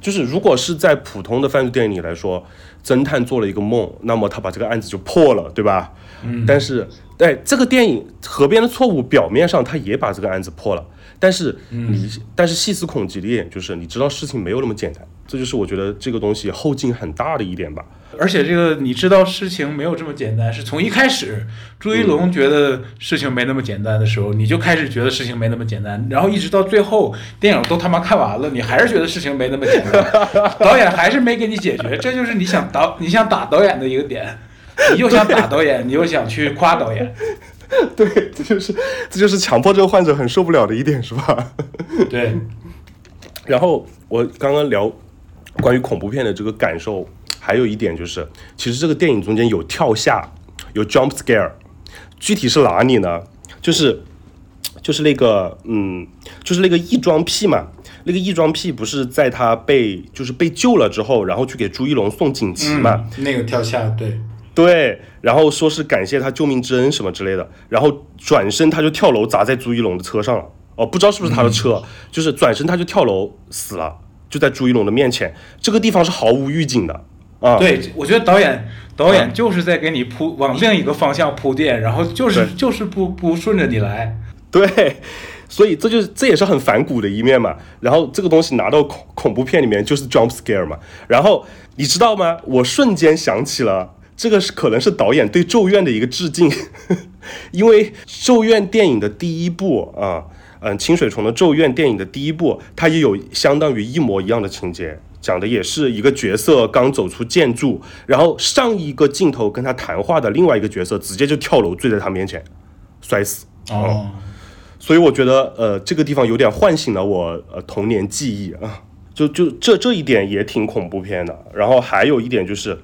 就是，如果是在普通的犯罪电影里来说，侦探做了一个梦，那么他把这个案子就破了，对吧？嗯。但是，哎这个电影《河边的错误》，表面上他也把这个案子破了，但是你，但是细思恐极的一点就是，你知道事情没有那么简单，这就是我觉得这个东西后劲很大的一点吧。而且这个你知道事情没有这么简单，是从一开始朱一龙觉得事情没那么简单的时候，你就开始觉得事情没那么简单，然后一直到最后电影都他妈看完了，你还是觉得事情没那么简单，导演还是没给你解决，这就是你想导你想打导演的一个点，你又想打导演，你又想去夸导演，对，这就是这就是强迫症患者很受不了的一点，是吧？对，然后我刚刚聊关于恐怖片的这个感受，还有一点就是，其实这个电影中间有跳下，有 jump scare，具体是哪里呢？就是就是那个嗯，就是那个异装癖嘛。那个异装癖不是在他被就是被救了之后，然后去给朱一龙送锦旗嘛？嗯，那个跳下，对，对，然后说是感谢他救命之恩什么之类的，然后转身他就跳楼砸在朱一龙的车上了。哦，不知道是不是他的车，就是转身他就跳楼死了，就在朱一龙的面前。这个地方是毫无预警的啊。对，我觉得导演导演就是在给你铺往另一个方向铺垫，然后就是就是不不顺着你来。对，所以这就是这也是很反骨的一面嘛。然后这个东西拿到恐恐怖片里面就是 jump scare 嘛。然后你知道吗？我瞬间想起了。这个是可能是导演对《咒怨》的一个致敬，因为《咒怨》电影的第一部啊，嗯，清水虫的《咒怨》电影的第一部，它也有相当于一模一样的情节，讲的也是一个角色刚走出建筑，然后上一个镜头跟他谈话的另外一个角色直接就跳楼坠在他面前，摔死。哦，所以我觉得，呃，这个地方有点唤醒了我呃童年记忆啊，就就这这一点也挺恐怖片的。然后还有一点就是，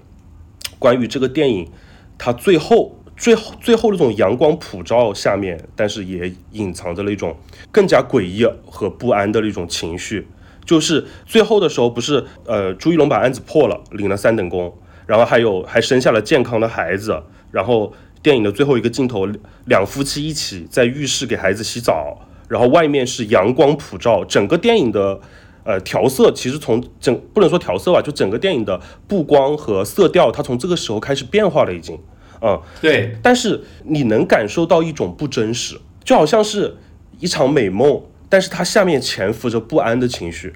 关于这个电影，它最后最后最后那种阳光普照下面，但是也隐藏着那种更加诡异和不安的那种情绪。就是最后的时候，不是呃朱一龙把案子破了，领了三等功，然后还有还生下了健康的孩子，然后电影的最后一个镜头，两夫妻一起在浴室给孩子洗澡，然后外面是阳光普照，整个电影的呃调色其实从整不能说调色吧，就整个电影的布光和色调，它从这个时候开始变化了已经，嗯，对，但是你能感受到一种不真实，就好像是一场美梦，但是它下面潜伏着不安的情绪。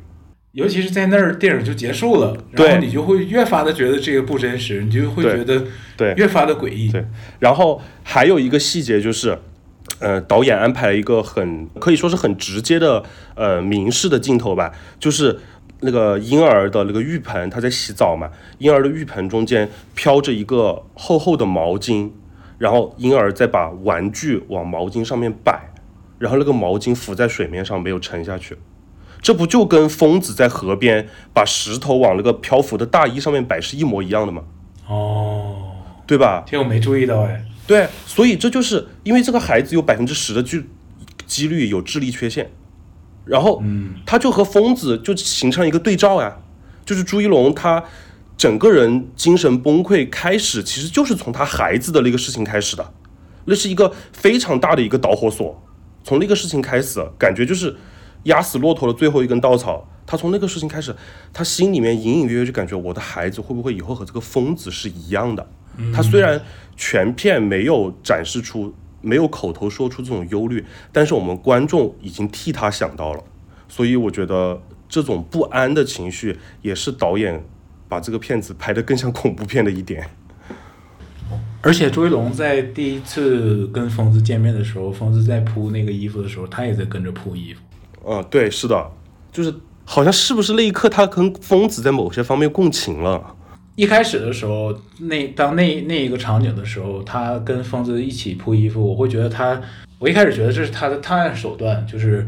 尤其是在那儿电影就结束了，然后你就会越发的觉得这个不真实，你就会觉得对越发的诡异。对，然后还有一个细节就是，呃，导演安排了一个很可以说是很直接的呃明示的镜头吧，就是那个婴儿的那个浴盆，他在洗澡嘛，婴儿的浴盆中间飘着一个厚厚的毛巾，然后婴儿在把玩具往毛巾上面摆，然后那个毛巾浮在水面上没有沉下去。这不就跟疯子在河边把石头往那个漂浮的大衣上面摆是一模一样的吗？哦，对吧？这我没注意到哎。对，所以这就是因为这个孩子有百分之十的几几率有智力缺陷，然后他就和疯子就形成一个对照呀，就是朱一龙他整个人精神崩溃开始，其实就是从他孩子的那个事情开始的，那是一个非常大的一个导火索，从那个事情开始，感觉就是压死骆驼的最后一根稻草。他从那个事情开始，他心里面隐隐约约就感觉我的孩子会不会以后和这个疯子是一样的？他虽然全片没有展示出，没有口头说出这种忧虑，但是我们观众已经替他想到了，所以我觉得这种不安的情绪也是导演把这个片子拍得更像恐怖片的一点。而且朱一龙在第一次跟疯子见面的时候，疯子在铺那个衣服的时候，他也在跟着铺衣服。嗯，对，是的，就是好像是不是那一刻他跟疯子在某些方面共情了？一开始的时候，那当那那一个场景的时候，他跟疯子一起铺衣服，我会觉得他，我一开始觉得这是他的探案手段，就是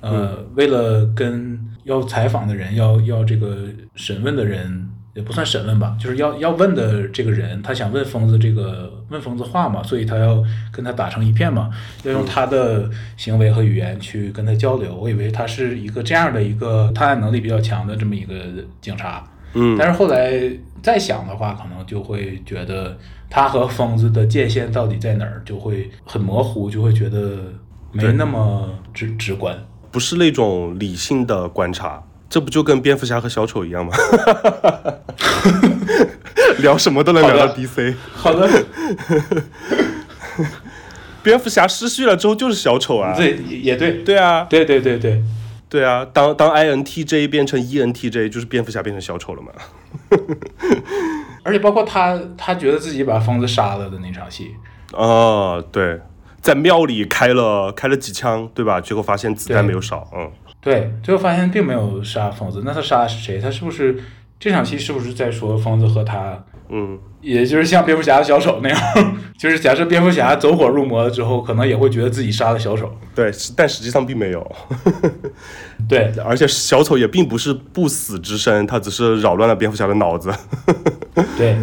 呃，为了跟要采访的人、要要这个审问的人也不算审问吧，就是要要问的这个人，他想问疯子这个问疯子话嘛，所以他要跟他打成一片嘛，要用他的行为和语言去跟他交流。我以为他是一个这样的一个探案能力比较强的这么一个警察，嗯但是后来再想的话，可能就会觉得他和疯子的界限到底在哪儿，就会很模糊，就会觉得没那么直直观。不是那种理性的观察，这不就跟蝙蝠侠和小丑一样吗？聊什么都能聊到好的 DC。好的，蝙蝠侠失去了之后就是小丑啊。对，也也对，对啊，对对对对，对啊，当当 INTJ 变成 E ENTJ，就是蝙蝠侠变成小丑了嘛。而且包括他，他觉得自己把疯子杀了的那场戏，哦，对，在庙里开了开了几枪，对吧？结果发现子弹没有少，嗯，对，最后发现并没有杀疯子，那他杀的是谁？他是不是这场戏是不是在说疯子和他，嗯，也就是像蝙蝠侠的小丑那样，就是假设蝙蝠侠走火入魔了之后，可能也会觉得自己杀了小丑。对，但实际上并没有，对，而且小丑也并不是不死之身，他只是扰乱了蝙蝠侠的脑子。对，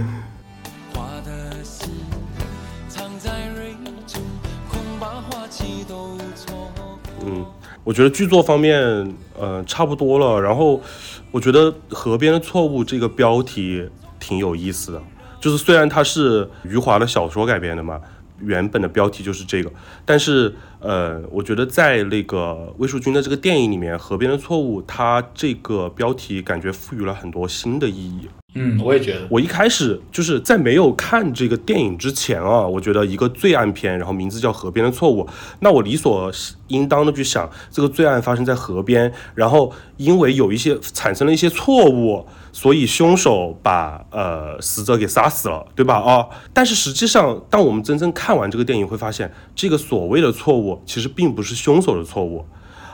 我觉得剧作方面，呃，差不多了。然后，我觉得《河边的错误》这个标题挺有意思的，就是虽然它是余华的小说改编的嘛，原本的标题就是这个，但是，呃，我觉得在那个魏淑君的这个电影里面，《河边的错误》它这个标题感觉赋予了很多新的意义。嗯，我也觉得，我一开始就是在没有看这个电影之前啊，我觉得一个罪案片，然后名字叫《河边的错误》，那我理所应当的去想，这个罪案发生在河边，然后因为有一些产生了一些错误，所以凶手把呃死者给杀死了，对吧？啊，但是实际上，当我们真正看完这个电影，会发现这个所谓的错误，其实并不是凶手的错误，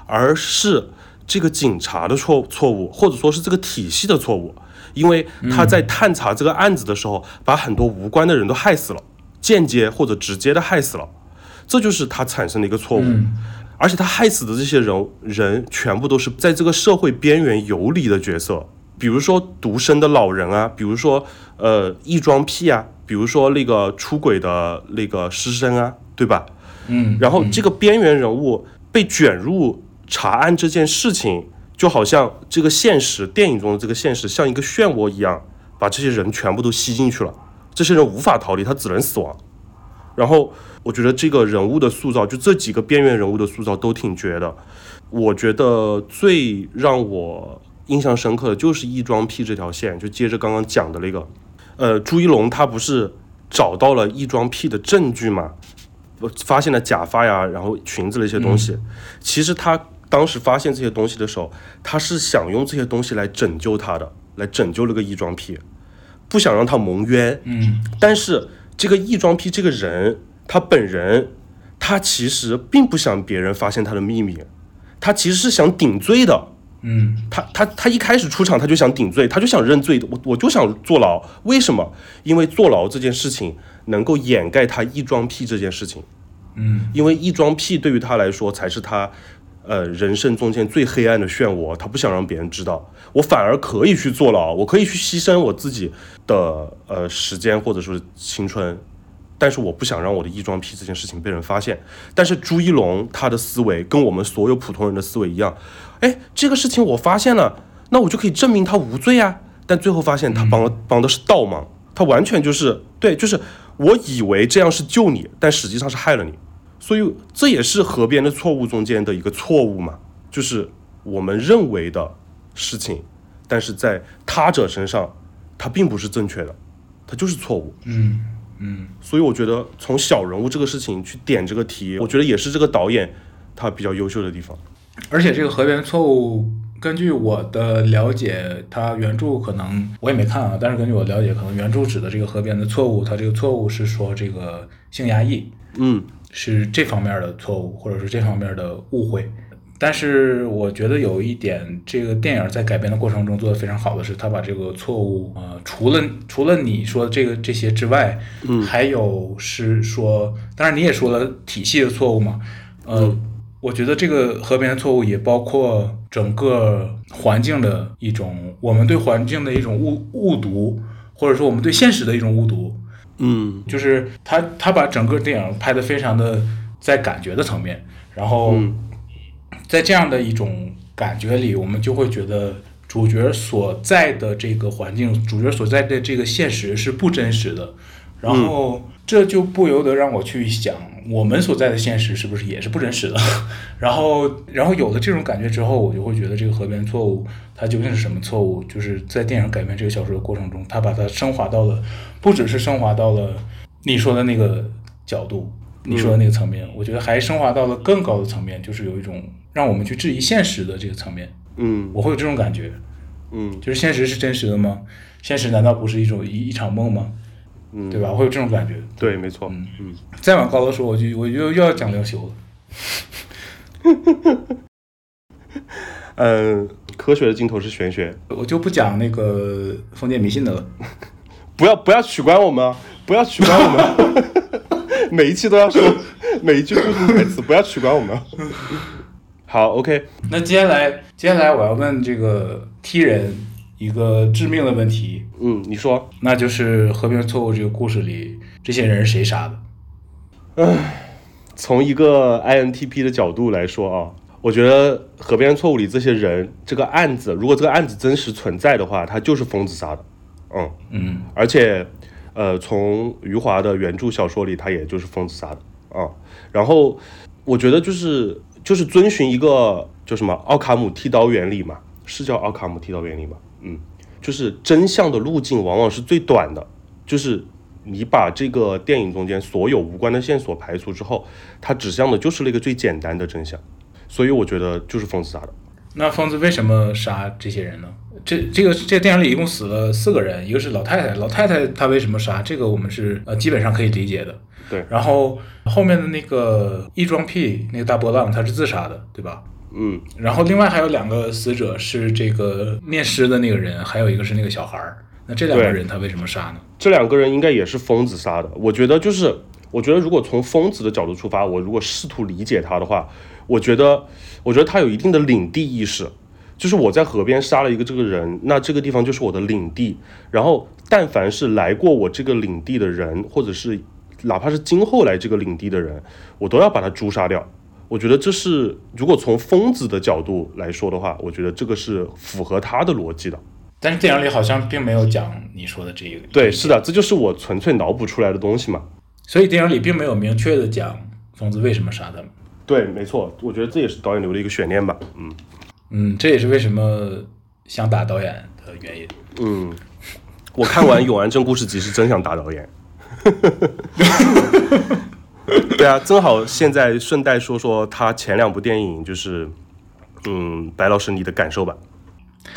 而是这个警察的错错误，或者说是这个体系的错误。因为他在探查这个案子的时候，把很多无关的人都害死了，间接或者直接的害死了，这就是他产生的一个错误。而且他害死的这些人人，全部都是在这个社会边缘游离的角色，比如说独身的老人啊，比如说呃异装癖啊，比如说那个出轨的那个师生啊，对吧？嗯，然后这个边缘人物被卷入查案这件事情，就好像这个现实电影中的这个现实像一个漩涡一样，把这些人全部都吸进去了。这些人无法逃离，他只能死亡。然后我觉得这个人物的塑造，就这几个边缘人物的塑造都挺绝的。我觉得最让我印象深刻的就是异装癖这条线，就接着刚刚讲的那个，呃，朱一龙他不是找到了异装癖的证据嘛？发现了假发呀，然后裙子的一些东西。其实他当时发现这些东西的时候，他是想用这些东西来拯救他的，来拯救那个异装癖，不想让他蒙冤。嗯，但是这个异装癖这个人，他本人，他其实并不想别人发现他的秘密，他其实是想顶罪的。嗯，他他他一开始出场他就想顶罪，他就想认罪的，我我就想坐牢。为什么？因为坐牢这件事情能够掩盖他异装癖这件事情。嗯，因为异装癖对于他来说才是他呃人生中间最黑暗的漩涡，他不想让别人知道。我反而可以去坐牢，我可以去牺牲我自己的呃时间或者说是青春，但是我不想让我的异装癖这件事情被人发现。但是朱一龙他的思维跟我们所有普通人的思维一样，哎，这个事情我发现了，那我就可以证明他无罪啊。但最后发现他帮了、帮的是倒忙，他完全就是对，就是我以为这样是救你，但实际上是害了你。所以这也是河边的错误中间的一个错误嘛，就是我们认为的事情，但是在他者身上，它并不是正确的，它就是错误。嗯嗯，所以我觉得从小人物这个事情去点这个题，我觉得也是这个导演他比较优秀的地方。而且这个河边错误，根据我的了解，它原著可能我也没看啊，但是根据我了解，可能原著指的这个河边的错误，它这个错误是说这个性压抑，嗯是这方面的错误，或者是这方面的误会。但是我觉得有一点，这个电影在改编的过程中做的非常好的是，他把这个错误，呃，除了除了你说的这个这些之外，嗯，还有是说，当然你也说了体系的错误嘛，呃，我觉得这个河边的错误也包括整个环境的一种，我们对环境的一种误误读，或者说我们对现实的一种误读。嗯。就是他他把整个电影拍得非常的在感觉的层面，然后嗯。在这样的一种感觉里，我们就会觉得主角所在的这个环境，主角所在的这个现实是不真实的，然后这就不由得让我去想，我们所在的现实是不是也是不真实的？然后，然后有了这种感觉之后，我就会觉得这个河边错误它究竟是什么错误？就是在电影改编这个小说的过程中，他把它升华到了，不只是升华到了你说的那个角度，你说的那个层面，我觉得还升华到了更高的层面，就是有一种让我们去质疑现实的这个层面。嗯我会有这种感觉，嗯就是现实是真实的吗？现实难道不是一种一一场梦吗？嗯，对吧？会有这种感觉。对，没错，嗯嗯再往高了说，我就我就又要讲刘修了。嗯，科学的尽头是玄学，我就不讲那个封建迷信的了。不要不要取关我们啊，不要取关我们啊，每一期都要说每一句固定台词，不要取关我们啊。好，OK，那接下来，接下来我要问这个踢人一个致命的问题，嗯，你说，那就是《和平错误》这个故事里，这些人是谁杀的？从一个 INTP 的角度来说啊，我觉得《河边错误》里这些人，这个案子，如果这个案子真实存在的话，他就是疯子杀的，嗯，嗯。而且，呃，从余华的原著小说里，他也就是疯子杀的。啊。然后，我觉得就是就是遵循一个叫什么奥卡姆剃刀原理嘛，是叫奥卡姆剃刀原理吗？嗯，就是真相的路径往往是最短的，就是你把这个电影中间所有无关的线索排除之后，它指向的就是那个最简单的真相。所以我觉得就是疯子杀的。那疯子为什么杀这些人呢？这这个这个电影里一共死了四个人，一个是老太太，老太太她为什么杀？这个我们是呃基本上可以理解的。对然后后面的那个异装癖那个大波浪，他是自杀的，对吧？嗯然后另外还有两个死者是这个灭尸的那个人，还有一个是那个小孩儿。那这两个人他为什么杀呢？这两个人应该也是疯子杀的。我觉得就是，我觉得如果从疯子的角度出发，我如果试图理解他的话，我觉得，我觉得他有一定的领地意识，就是我在河边杀了一个这个人，那这个地方就是我的领地。然后，但凡是来过我这个领地的人，或者是哪怕是今后来这个领地的人，我都要把他诛杀掉。我觉得这是，如果从疯子的角度来说的话，我觉得这个是符合他的逻辑的。但是电影里好像并没有讲你说的这个。对，是的，这就是我纯粹脑补出来的东西嘛。所以电影里并没有明确的讲疯子为什么杀他们。对，没错，我觉得这也是导演留的一个悬念吧。嗯嗯，这也是为什么想打导演的原因。嗯，我看完《永安镇故事集》是真想打导演。对啊，正好现在顺带说说他前两部电影，就是嗯，白老师你的感受吧。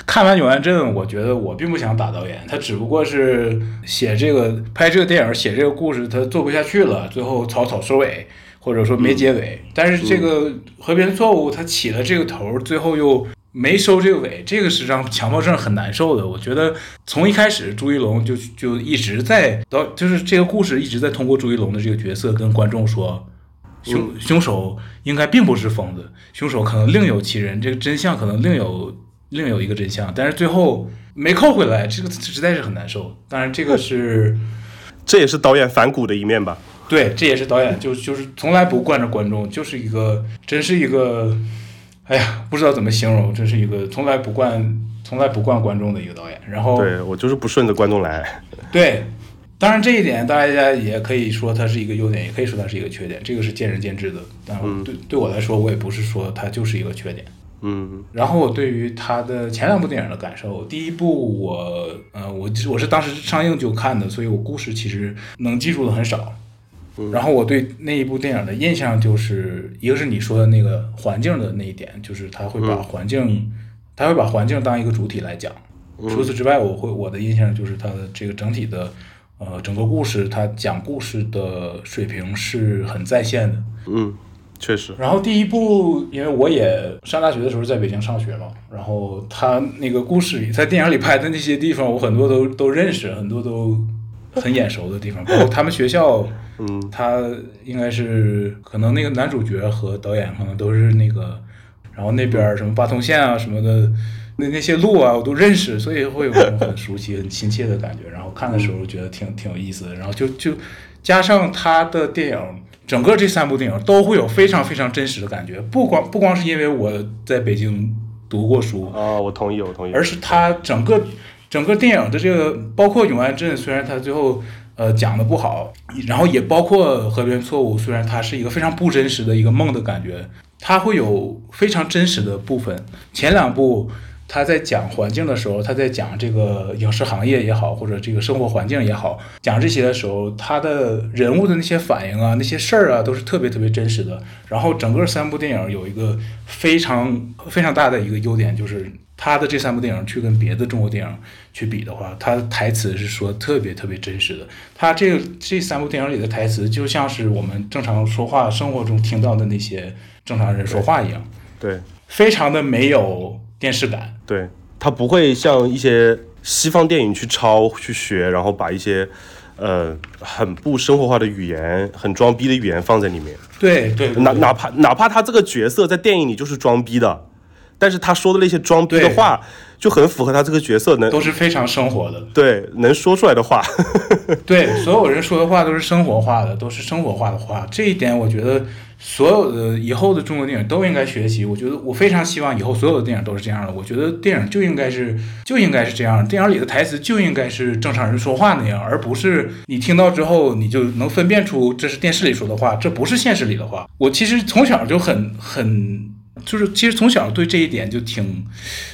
看完《永安镇》，我觉得我并不想打导演，他只不过是写这个、拍这个电影、写这个故事，他做不下去了，最后草草收尾，或者说没结尾。但是这个《和平错误》，他起了这个头，最后又没收这个尾，这个是让强迫症很难受的。我觉得从一开始，朱一龙就就一直在导，就是这个故事一直在通过朱一龙的这个角色跟观众说。凶凶手应该并不是疯子，凶手可能另有其人，这个真相可能另有另有一个真相，但是最后没扣回来，这个实在是很难受。当然，这个是这也是导演反骨的一面吧。对，这也是导演就就是从来不惯着观众，就是一个真是一个，哎呀，不知道怎么形容，这是一个从来不惯从来不惯观众的一个导演。然后对我就是不顺着观众来。对，当然这一点大家也可以说它是一个优点，也可以说它是一个缺点，这个是见仁见智的。但我对、对我来说，我也不是说它就是一个缺点。嗯然后我对于他的前两部电影的感受，第一部我呃我我是当时上映就看的，所以我故事其实能记住的很少。然后我对那一部电影的印象就是，一个是你说的那个环境的那一点，就是他会把环境，他会把环境当一个主体来讲。除此之外，我会我的印象就是他的这个整体的，呃，整个故事他讲故事的水平是很在线的。嗯，确实。然后第一部，因为我也上大学的时候在北京上学嘛，然后他那个故事里，在电影里拍的那些地方，我很多都都认识，很多都很眼熟的地方，包括他们学校，嗯，他应该是可能那个男主角和导演可能都是那个，然后那边什么八通线啊什么的，那那些路啊我都认识，所以会有种很熟悉、很亲切的感觉。然后看的时候觉得挺挺有意思的，然后就就加上他的电影。整个这三部电影都会有非常非常真实的感觉，不光不光是因为我在北京读过书，啊，我同意，我同意。而是他整个整个电影的这个，包括永安镇，虽然它最后呃讲的不好，然后也包括河边错误，虽然它是一个非常不真实的一个梦的感觉，它会有非常真实的部分。前两部他在讲环境的时候，他在讲这个影视行业也好，或者这个生活环境也好，讲这些的时候，他的人物的那些反应啊，那些事儿啊，都是特别特别真实的。然后整个三部电影有一个非常非常大的一个优点，就是他的这三部电影去跟别的中国电影去比的话，他的台词是说特别特别真实的。他这个这三部电影里的台词，就像是我们正常说话生活中听到的那些正常人说话一样，对非常的没有电视感。对，他不会像一些西方电影去抄去学，然后把一些呃很不生活化的语言、很装逼的语言放在里面。对对，对哪哪怕哪怕他这个角色在电影里就是装逼的，但是他说的那些装逼的话就很符合他这个角色能都是非常生活的。对能说出来的话。对，所有人说的话都是生活化的，都是生活化的话。这一点，我觉得所有的以后的中国电影都应该学习。我觉得我非常希望以后所有的电影都是这样的。我觉得电影就应该是就应该是这样，电影里的台词就应该是正常人说话那样，而不是你听到之后你就能分辨出这是电视里说的话，这不是现实里的话。我其实从小就很很。就是，其实从小对这一点就挺，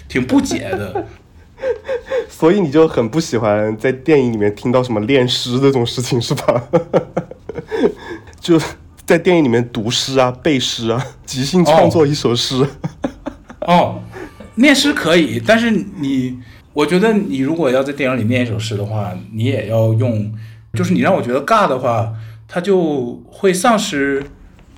挺不解的。所以你就很不喜欢在电影里面听到什么练诗这种事情是吧？就在电影里面读诗啊、背诗啊、即兴创作一首诗。哦，念诗可以，但是你，我觉得你如果要在电影里念一首诗的话，你也要用，就是你让我觉得尬的话，它就会丧失，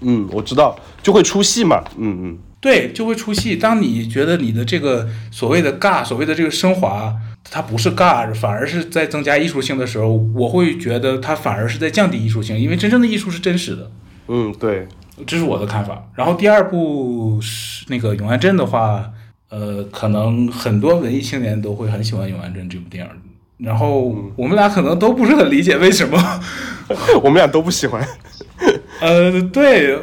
嗯，我知道，就会出戏嘛。嗯嗯。对，就会出戏。当你觉得你的这个所谓的尬，所谓的这个升华，它不是尬，反而是在增加艺术性的时候，我会觉得它反而是在降低艺术性，因为真正的艺术是真实的。嗯，对，这是我的看法。然后第二部是那个《永安镇》的话，呃，可能很多文艺青年都会很喜欢《永安镇》这部电影。然后我们俩可能都不是很理解为什么，我们俩都不喜欢。呃，对，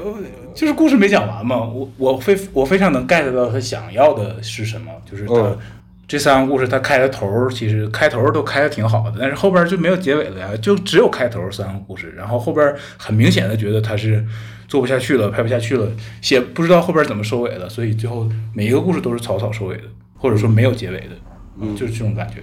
就是故事没讲完嘛。我我非我非常能 get 到他想要的是什么，就是他、嗯这三个故事他开的头儿，其实开头儿都开的挺好的，但是后边就没有结尾了呀，就只有开头儿三个故事，然后后边很明显的觉得他是做不下去了，拍不下去了，写不知道后边怎么收尾了，所以最后每一个故事都是草草收尾的，或者说没有结尾的，嗯，就是这种感觉。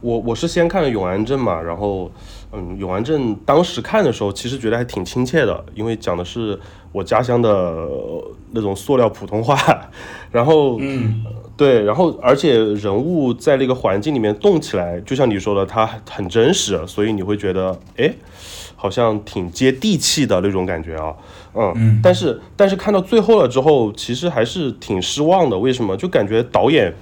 我我是先看了《永安镇》嘛，然后，嗯，《永安镇》当时看的时候，其实觉得还挺亲切的，因为讲的是我家乡的呃那种塑料普通话，然后，嗯，对，然后而且人物在那个环境里面动起来，就像你说的，它很真实，所以你会觉得，哎，好像挺接地气的那种感觉啊，嗯，嗯但是但是看到最后了之后，其实还是挺失望的，为什么？就感觉导演。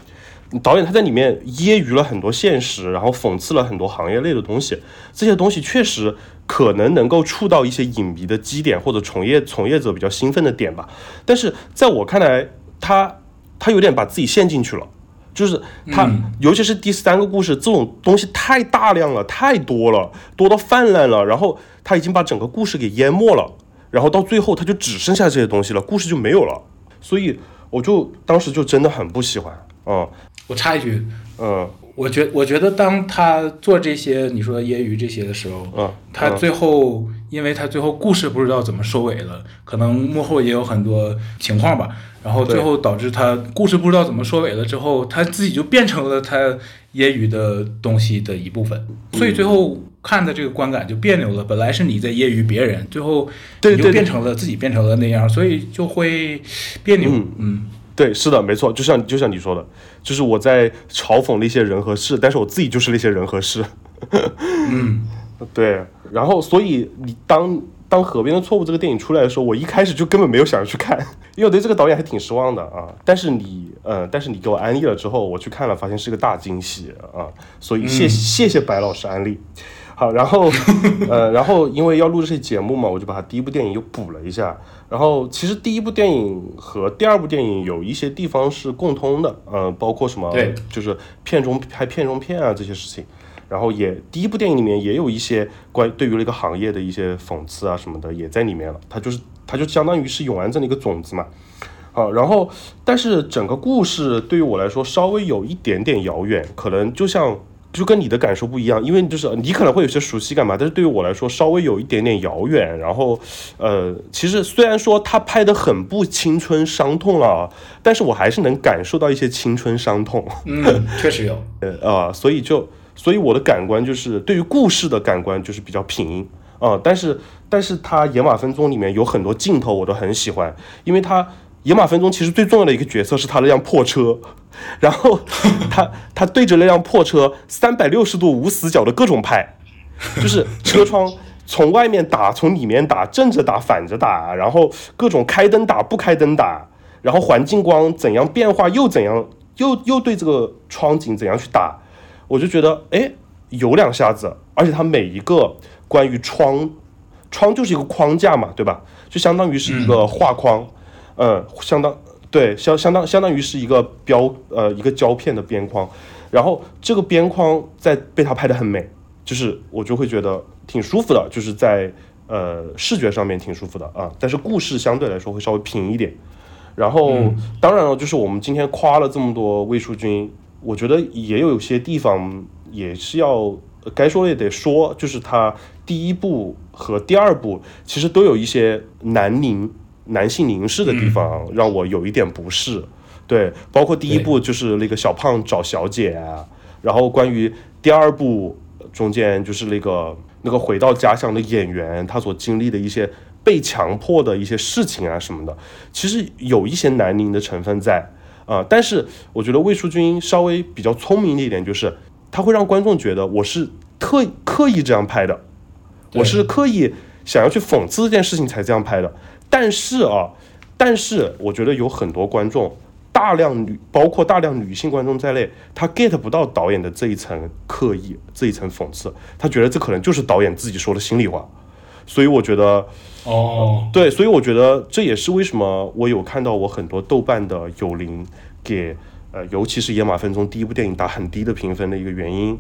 导演他在里面揶揄了很多现实，然后讽刺了很多行业类的东西，这些东西确实可能能够触到一些影迷的基点或者从业从业者比较兴奋的点吧。但是在我看来，他他有点把自己陷进去了，就是他，嗯。尤其是第三个故事，这种东西太大量了，太多了，多到泛滥了，然后他已经把整个故事给淹没了，然后到最后他就只剩下这些东西了，故事就没有了，所以我就当时就真的很不喜欢，嗯我插一句，嗯我觉我觉得当他做这些你说揶揄这些的时候，他最后，因为他最后故事不知道怎么收尾了，可能幕后也有很多情况吧，然后最后导致他故事不知道怎么收尾了之后，他自己就变成了他揶揄的东西的一部分，所以最后看的这个观感就别扭了。本来是你在揶揄别人，最后你就变成了自己变成了那样，所以就会别扭。嗯嗯对，是的，没错，就像就像你说的，就是我在嘲讽那些人和事，但是我自己就是那些人和事。嗯 对，然后所以你当当《河边的错误》这个电影出来的时候，我一开始就根本没有想着去看，因为我对这个导演还挺失望的啊。但是你，呃，但是你给我安利了之后，我去看了，发现是个大惊喜啊。所以谢、谢谢白老师安利。好，然后呃，然后因为要录这些节目嘛，我就把他第一部电影又补了一下。然后其实第一部电影和第二部电影有一些地方是共通的，呃，包括什么，对就是片中拍片中片啊这些事情。然后也第一部电影里面也有一些关对于那个行业的一些讽刺啊什么的也在里面了。它就是它就相当于是永安镇的一个种子嘛。好，然后但是整个故事对于我来说稍微有一点点遥远，可能就像就跟你的感受不一样，因为就是你可能会有些熟悉感嘛，但是对于我来说稍微有一点点遥远。然后呃，其实虽然说他拍的很不青春伤痛了，但是我还是能感受到一些青春伤痛。嗯，确实有。呃啊、所以就所以我的感官就是对于故事的感官就是比较平啊、但是但是他《野马分鬃》里面有很多镜头我都很喜欢，因为它《野马分鬃》其实最重要的一个角色是他那辆破车，然后他 他对着那辆破车三百六十度无死角的各种拍，就是车窗从外面打，从里面打，正着打，反着打，然后各种开灯打，不开灯打，然后环境光怎样变化，又怎样，又又对这个窗景怎样去打，我就觉得哎有两下子，而且它每一个关于窗，窗就是一个框架嘛，对吧？就相当于是一个画框，嗯，相当对相相当相当于是一个标呃一个胶片的边框，然后这个边框在被他拍的很美，就是我就会觉得挺舒服的，就是在呃视觉上面挺舒服的啊，但是故事相对来说会稍微平一点。然后、当然了，就是我们今天夸了这么多魏淑君，我觉得也有些地方也是要呃该说的也得说，就是他第一部和第二部其实都有一些男凝男性凝视的地方，让我有一点不适。对，包括第一部就是那个小胖找小姐啊，然后关于第二部中间就是那个那个回到家乡的演员，他所经历的一些被强迫的一些事情啊什么的，其实有一些男凝的成分在啊、但是我觉得魏淑君稍微比较聪明的一点就是，他会让观众觉得我是特刻意这样拍的，我是刻意想要去讽刺这件事情才这样拍的。但是啊，但是我觉得有很多观众，大量女，包括大量女性观众在内，他 get 不到导演的这一层刻意，这一层讽刺，他觉得这可能就是导演自己说的心里话。所以我觉得，哦，对，所以我觉得这也是为什么我有看到我很多豆瓣的友邻给呃，尤其是《野马分鬃》第一部电影打很低的评分的一个原因，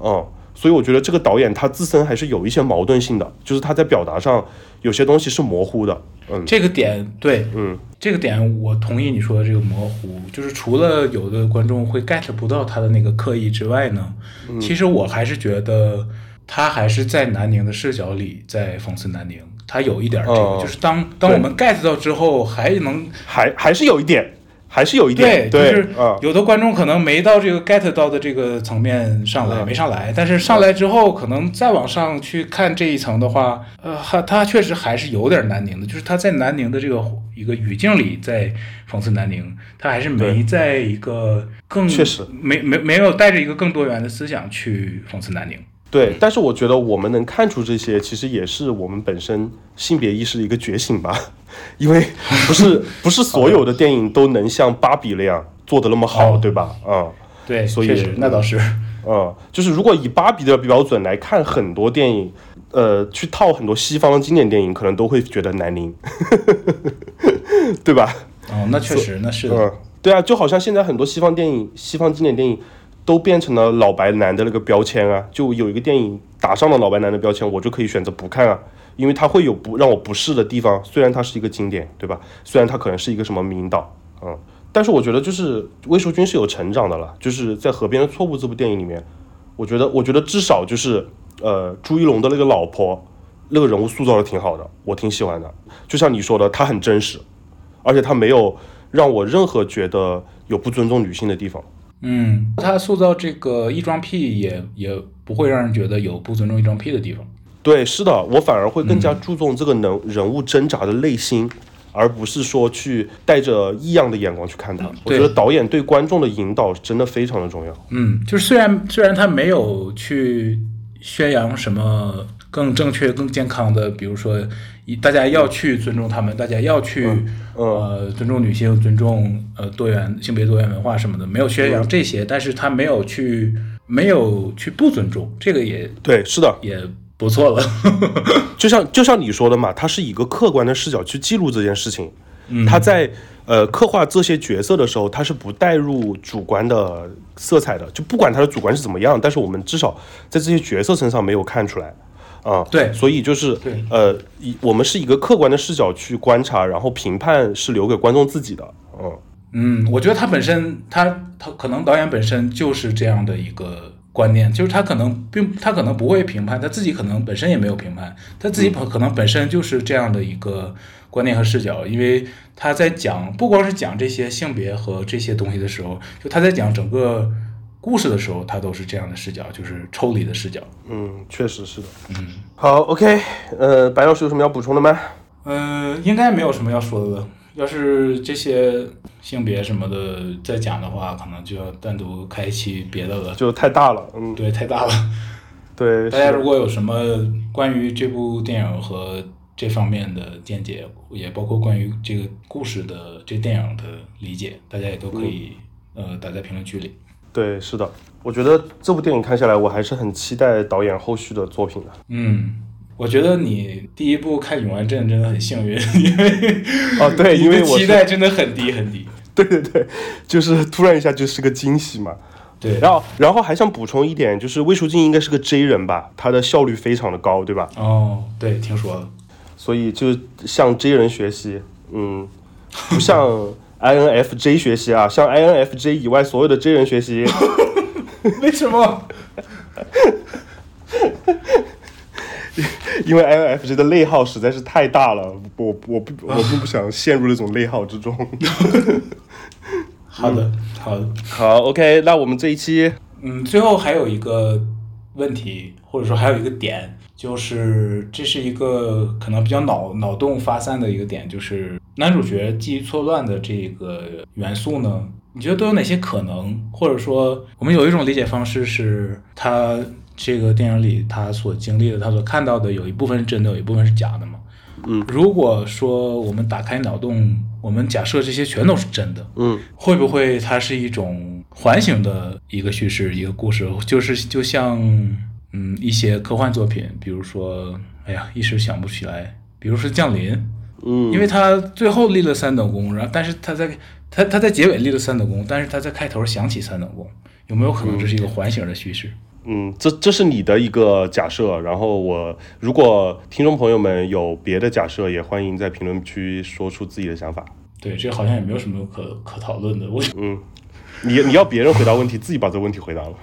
嗯，所以我觉得这个导演他自身还是有一些矛盾性的，就是他在表达上有些东西是模糊的，嗯。这个点对，嗯，这个点我同意你说的这个模糊，就是除了有的观众会 get 不到他的那个刻意之外呢，嗯。其实我还是觉得他还是在南宁的视角里在讽刺南宁，他有一点儿这个，哦。就是当当我们 get 到之后，还能还还是有一点，还是有一点，对，就是啊、有的观众可能没到这个 get 到的这个层面上来，嗯。没上来，但是上来之后，可能再往上去看这一层的话，呃，还他确实还是有点南宁的，就是他在南宁的这个一个语境里在讽刺南宁，他还是没在一个更确实。没没没有带着一个更多元的思想去讽刺南宁。对，但是我觉得我们能看出这些，其实也是我们本身性别意识的一个觉醒吧，因为不是不是 所有的电影都能像芭比那样做的那么好，哦对吧？嗯。对，所以确实那倒是，嗯，就是如果以芭比的标准来看很多电影，呃，去套很多西方的经典电影，可能都会觉得难宁，对吧？哦，那确实那是的，嗯，对啊，就好像现在很多西方电影、西方经典电影都变成了老白男的那个标签啊，就有一个电影打上了老白男的标签，我就可以选择不看啊，因为它会有不让我不适的地方，虽然它是一个经典，对吧？虽然它可能是一个什么名导，嗯，但是我觉得就是魏淑君是有成长的了，就是在《河边的错误》这部电影里面，我觉得我觉得至少就是呃朱一龙的那个老婆那个人物塑造的挺好的，我挺喜欢的，就像你说的，她很真实，而且她没有让我任何觉得有不尊重女性的地方。嗯，他塑造这个异装癖也也不会让人觉得有不尊重异装癖的地方。对，是的，我反而会更加注重这个能人物挣扎的内心，而不是说去带着异样的眼光去看他。我觉得导演对观众的引导真的非常的重要。嗯，就是虽然虽然他没有去宣扬什么更正确、更健康的，比如说一大家要去尊重他们，大家要去、呃尊重女性、尊重呃多元性别多元文化什么的，没有宣扬这些，但是他没有去没有去不尊重，这个也对，是的，也不错了。就像就像你说的嘛，他是以一个客观的视角去记录这件事情。他在呃刻画这些角色的时候，他是不带入主观的色彩的，就不管他的主观是怎么样，但是我们至少在这些角色身上没有看出来。啊，对。所以就是对。呃，以我们是一个客观的视角去观察，然后评判是留给观众自己的。嗯，嗯，我觉得他本身，他他可能导演本身就是这样的一个观念，就是他可能并他可能不会评判，他自己可能本身也没有评判，他自己可可能本身就是这样的一个观念和视角，因为他在讲不光是讲这些性别和这些东西的时候，就他在讲整个故事的时候，他都是这样的视角，就是抽离的视角。嗯，确实是的。嗯，好，OK，呃，白老师有什么要补充的吗？嗯，应该没有什么要说的了。要是这些性别什么的再讲的话，可能就要单独开一期别的了。就太大了，嗯，对，太大了。对，大家如果有什么关于这部电影和这方面的见解，也包括关于这个故事的这电影的理解，大家也都可以、呃打在评论区里。对，是的，我觉得这部电影看下来，我还是很期待导演后续的作品的。嗯，我觉得你第一部看《永安镇》真的很幸运，因为 哦，对，因为我期待真的很低很低。对对对，就是突然一下就是个惊喜嘛。对，然后，然后还想补充一点，就是魏书静应该是个 J 人吧，他的效率非常的高，对吧？哦，对，听说了。所以就向 J 人学习，嗯，不向 INFJ 学习啊，向 INFJ 以外所有的 J 人学习。为什么？因为 INFJ 的内耗实在是太大了，我我不我并不想陷入那种内耗之中。好的，好的。好，OK，那我们这一期，嗯，最后还有一个问题，或者说还有一个点，就是这是一个可能比较脑脑洞发散的一个点，就是男主角记忆错乱的这个元素呢，你觉得都有哪些可能？或者说，我们有一种理解方式是，他这个电影里他所经历的，他所看到的，有一部分是真的，有一部分是假的嘛？嗯，如果说我们打开脑洞，我们假设这些全都是真的，嗯会不会它是一种环形的一个叙事，一个故事？就是就像嗯一些科幻作品，比如说，哎呀，一时想不起来，比如说《降临》，嗯，因为他最后立了三等功，然后但是他在他他在结尾立了三等功，但是他在开头想起三等功，有没有可能这是一个环形的叙事？嗯，这这是你的一个假设，然后我如果听众朋友们有别的假设，也欢迎在评论区说出自己的想法。对，这好像也没有什么可可讨论的。我嗯，你你要别人回答问题，自己把这个问题回答了。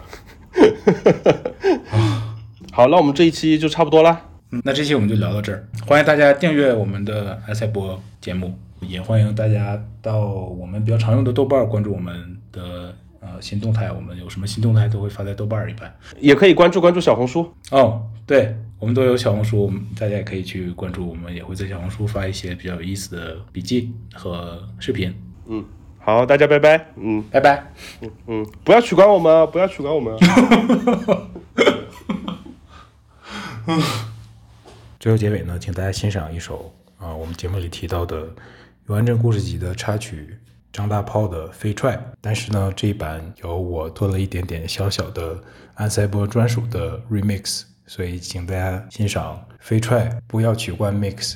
好，那我们这一期就差不多啦。嗯，那这期我们就聊到这儿，欢迎大家订阅我们的埃塞博节目，也欢迎大家到我们比较常用的豆瓣儿关注我们的呃新动态，我们有什么新动态都会发在豆瓣儿一般。也可以关注关注小红书。哦，对，我们都有小红书，大家也可以去关注，我们也会在小红书发一些比较有意思的笔记和视频。嗯，好，大家拜拜。嗯拜拜。嗯嗯，不要取关我们啊，不要取关我们啊。最后结尾呢，请大家欣赏一首啊，我们节目里提到的《永安镇故事集》的插曲张大炮的《飞踹》，但是呢，这一版由我做了一点点小小的安塞波专属的 remix，所以请大家欣赏《飞踹》，不要取关 mix。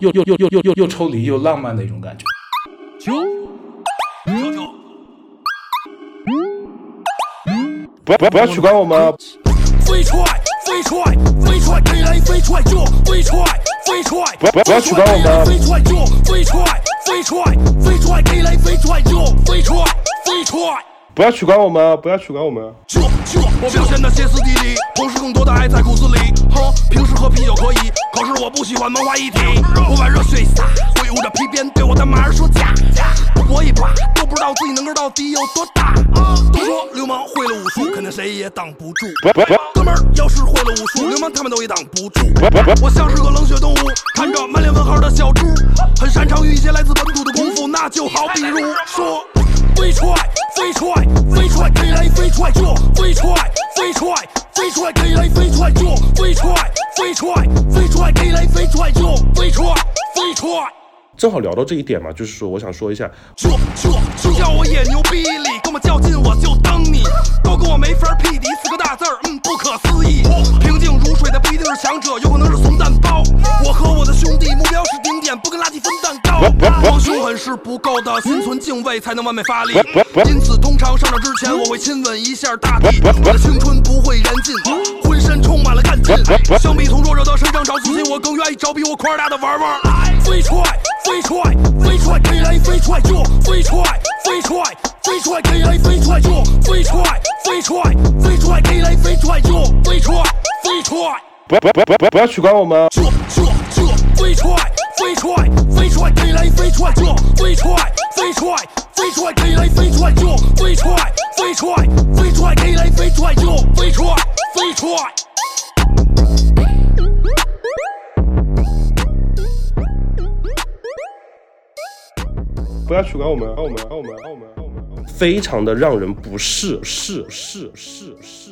又又又又又又抽离又浪漫的一种感觉。就嗯不要不要不要取关我们飞踹飞踹飞踹给雷飞踹就飞踹飞踹不要不要不要取关我们飞踹就飞踹飞踹飞踹给雷飞踹就飞踹飞踹不要取关我们，不要取关我们。这这，我表现的歇斯底里，同时更多的爱在骨子里。哼，平时喝啤酒可以，可是我不喜欢文化一体。我把热血一洒，挥舞着皮鞭对我的马儿说驾驾。搏一把，都不知道自己能个到底有多大。都说流氓会了武术，肯定谁也挡不住。哥们儿要是会了武术，流氓他们都也挡不住。我像是个冷血动物，看着满脸问号的小猪，很擅长于一些来自本土的功夫，那就好比如说。飞踹，飞踹，飞踹，给来飞踹就飞踹，飞踹，飞踹，给来飞踹就飞踹，飞踹，飞踹，给来飞踹就飞踹，飞踹。正好聊到这一点嘛，就是说我想说一下，就就就叫我野牛逼里，跟我较劲我就蹬你，都跟我没法匹敌，四个大字儿，嗯，不可思议。平静如水的不一定是强者，有可能是怂蛋包。我和我的兄弟目标是顶点，不跟垃圾分蛋糕。光凶狠是不够的，心存敬畏才能完美发力。因此，通常上场之前我会亲吻一下大地，我的青春不会燃尽，浑身充满了干劲。相比从弱者的身上找自信，我更愿意找比我块儿大的玩玩。飞踹，飞踹，飞踹，给来飞踹就飞踹，飞踹，飞踹，给来飞踹就飞踹，飞踹，飞踹，给来飞踹就飞踹，飞踹。不要不要不要不要不要取关我们。飞踹，飞踹，飞踹，给来飞踹就飞踹，飞踹，飞踹，给来飞踹就飞踹，飞踹，飞踹，给来飞踹就飞踹，飞踹。不要取关我们，我们我们我们我们，非常的让人不适，是是是是。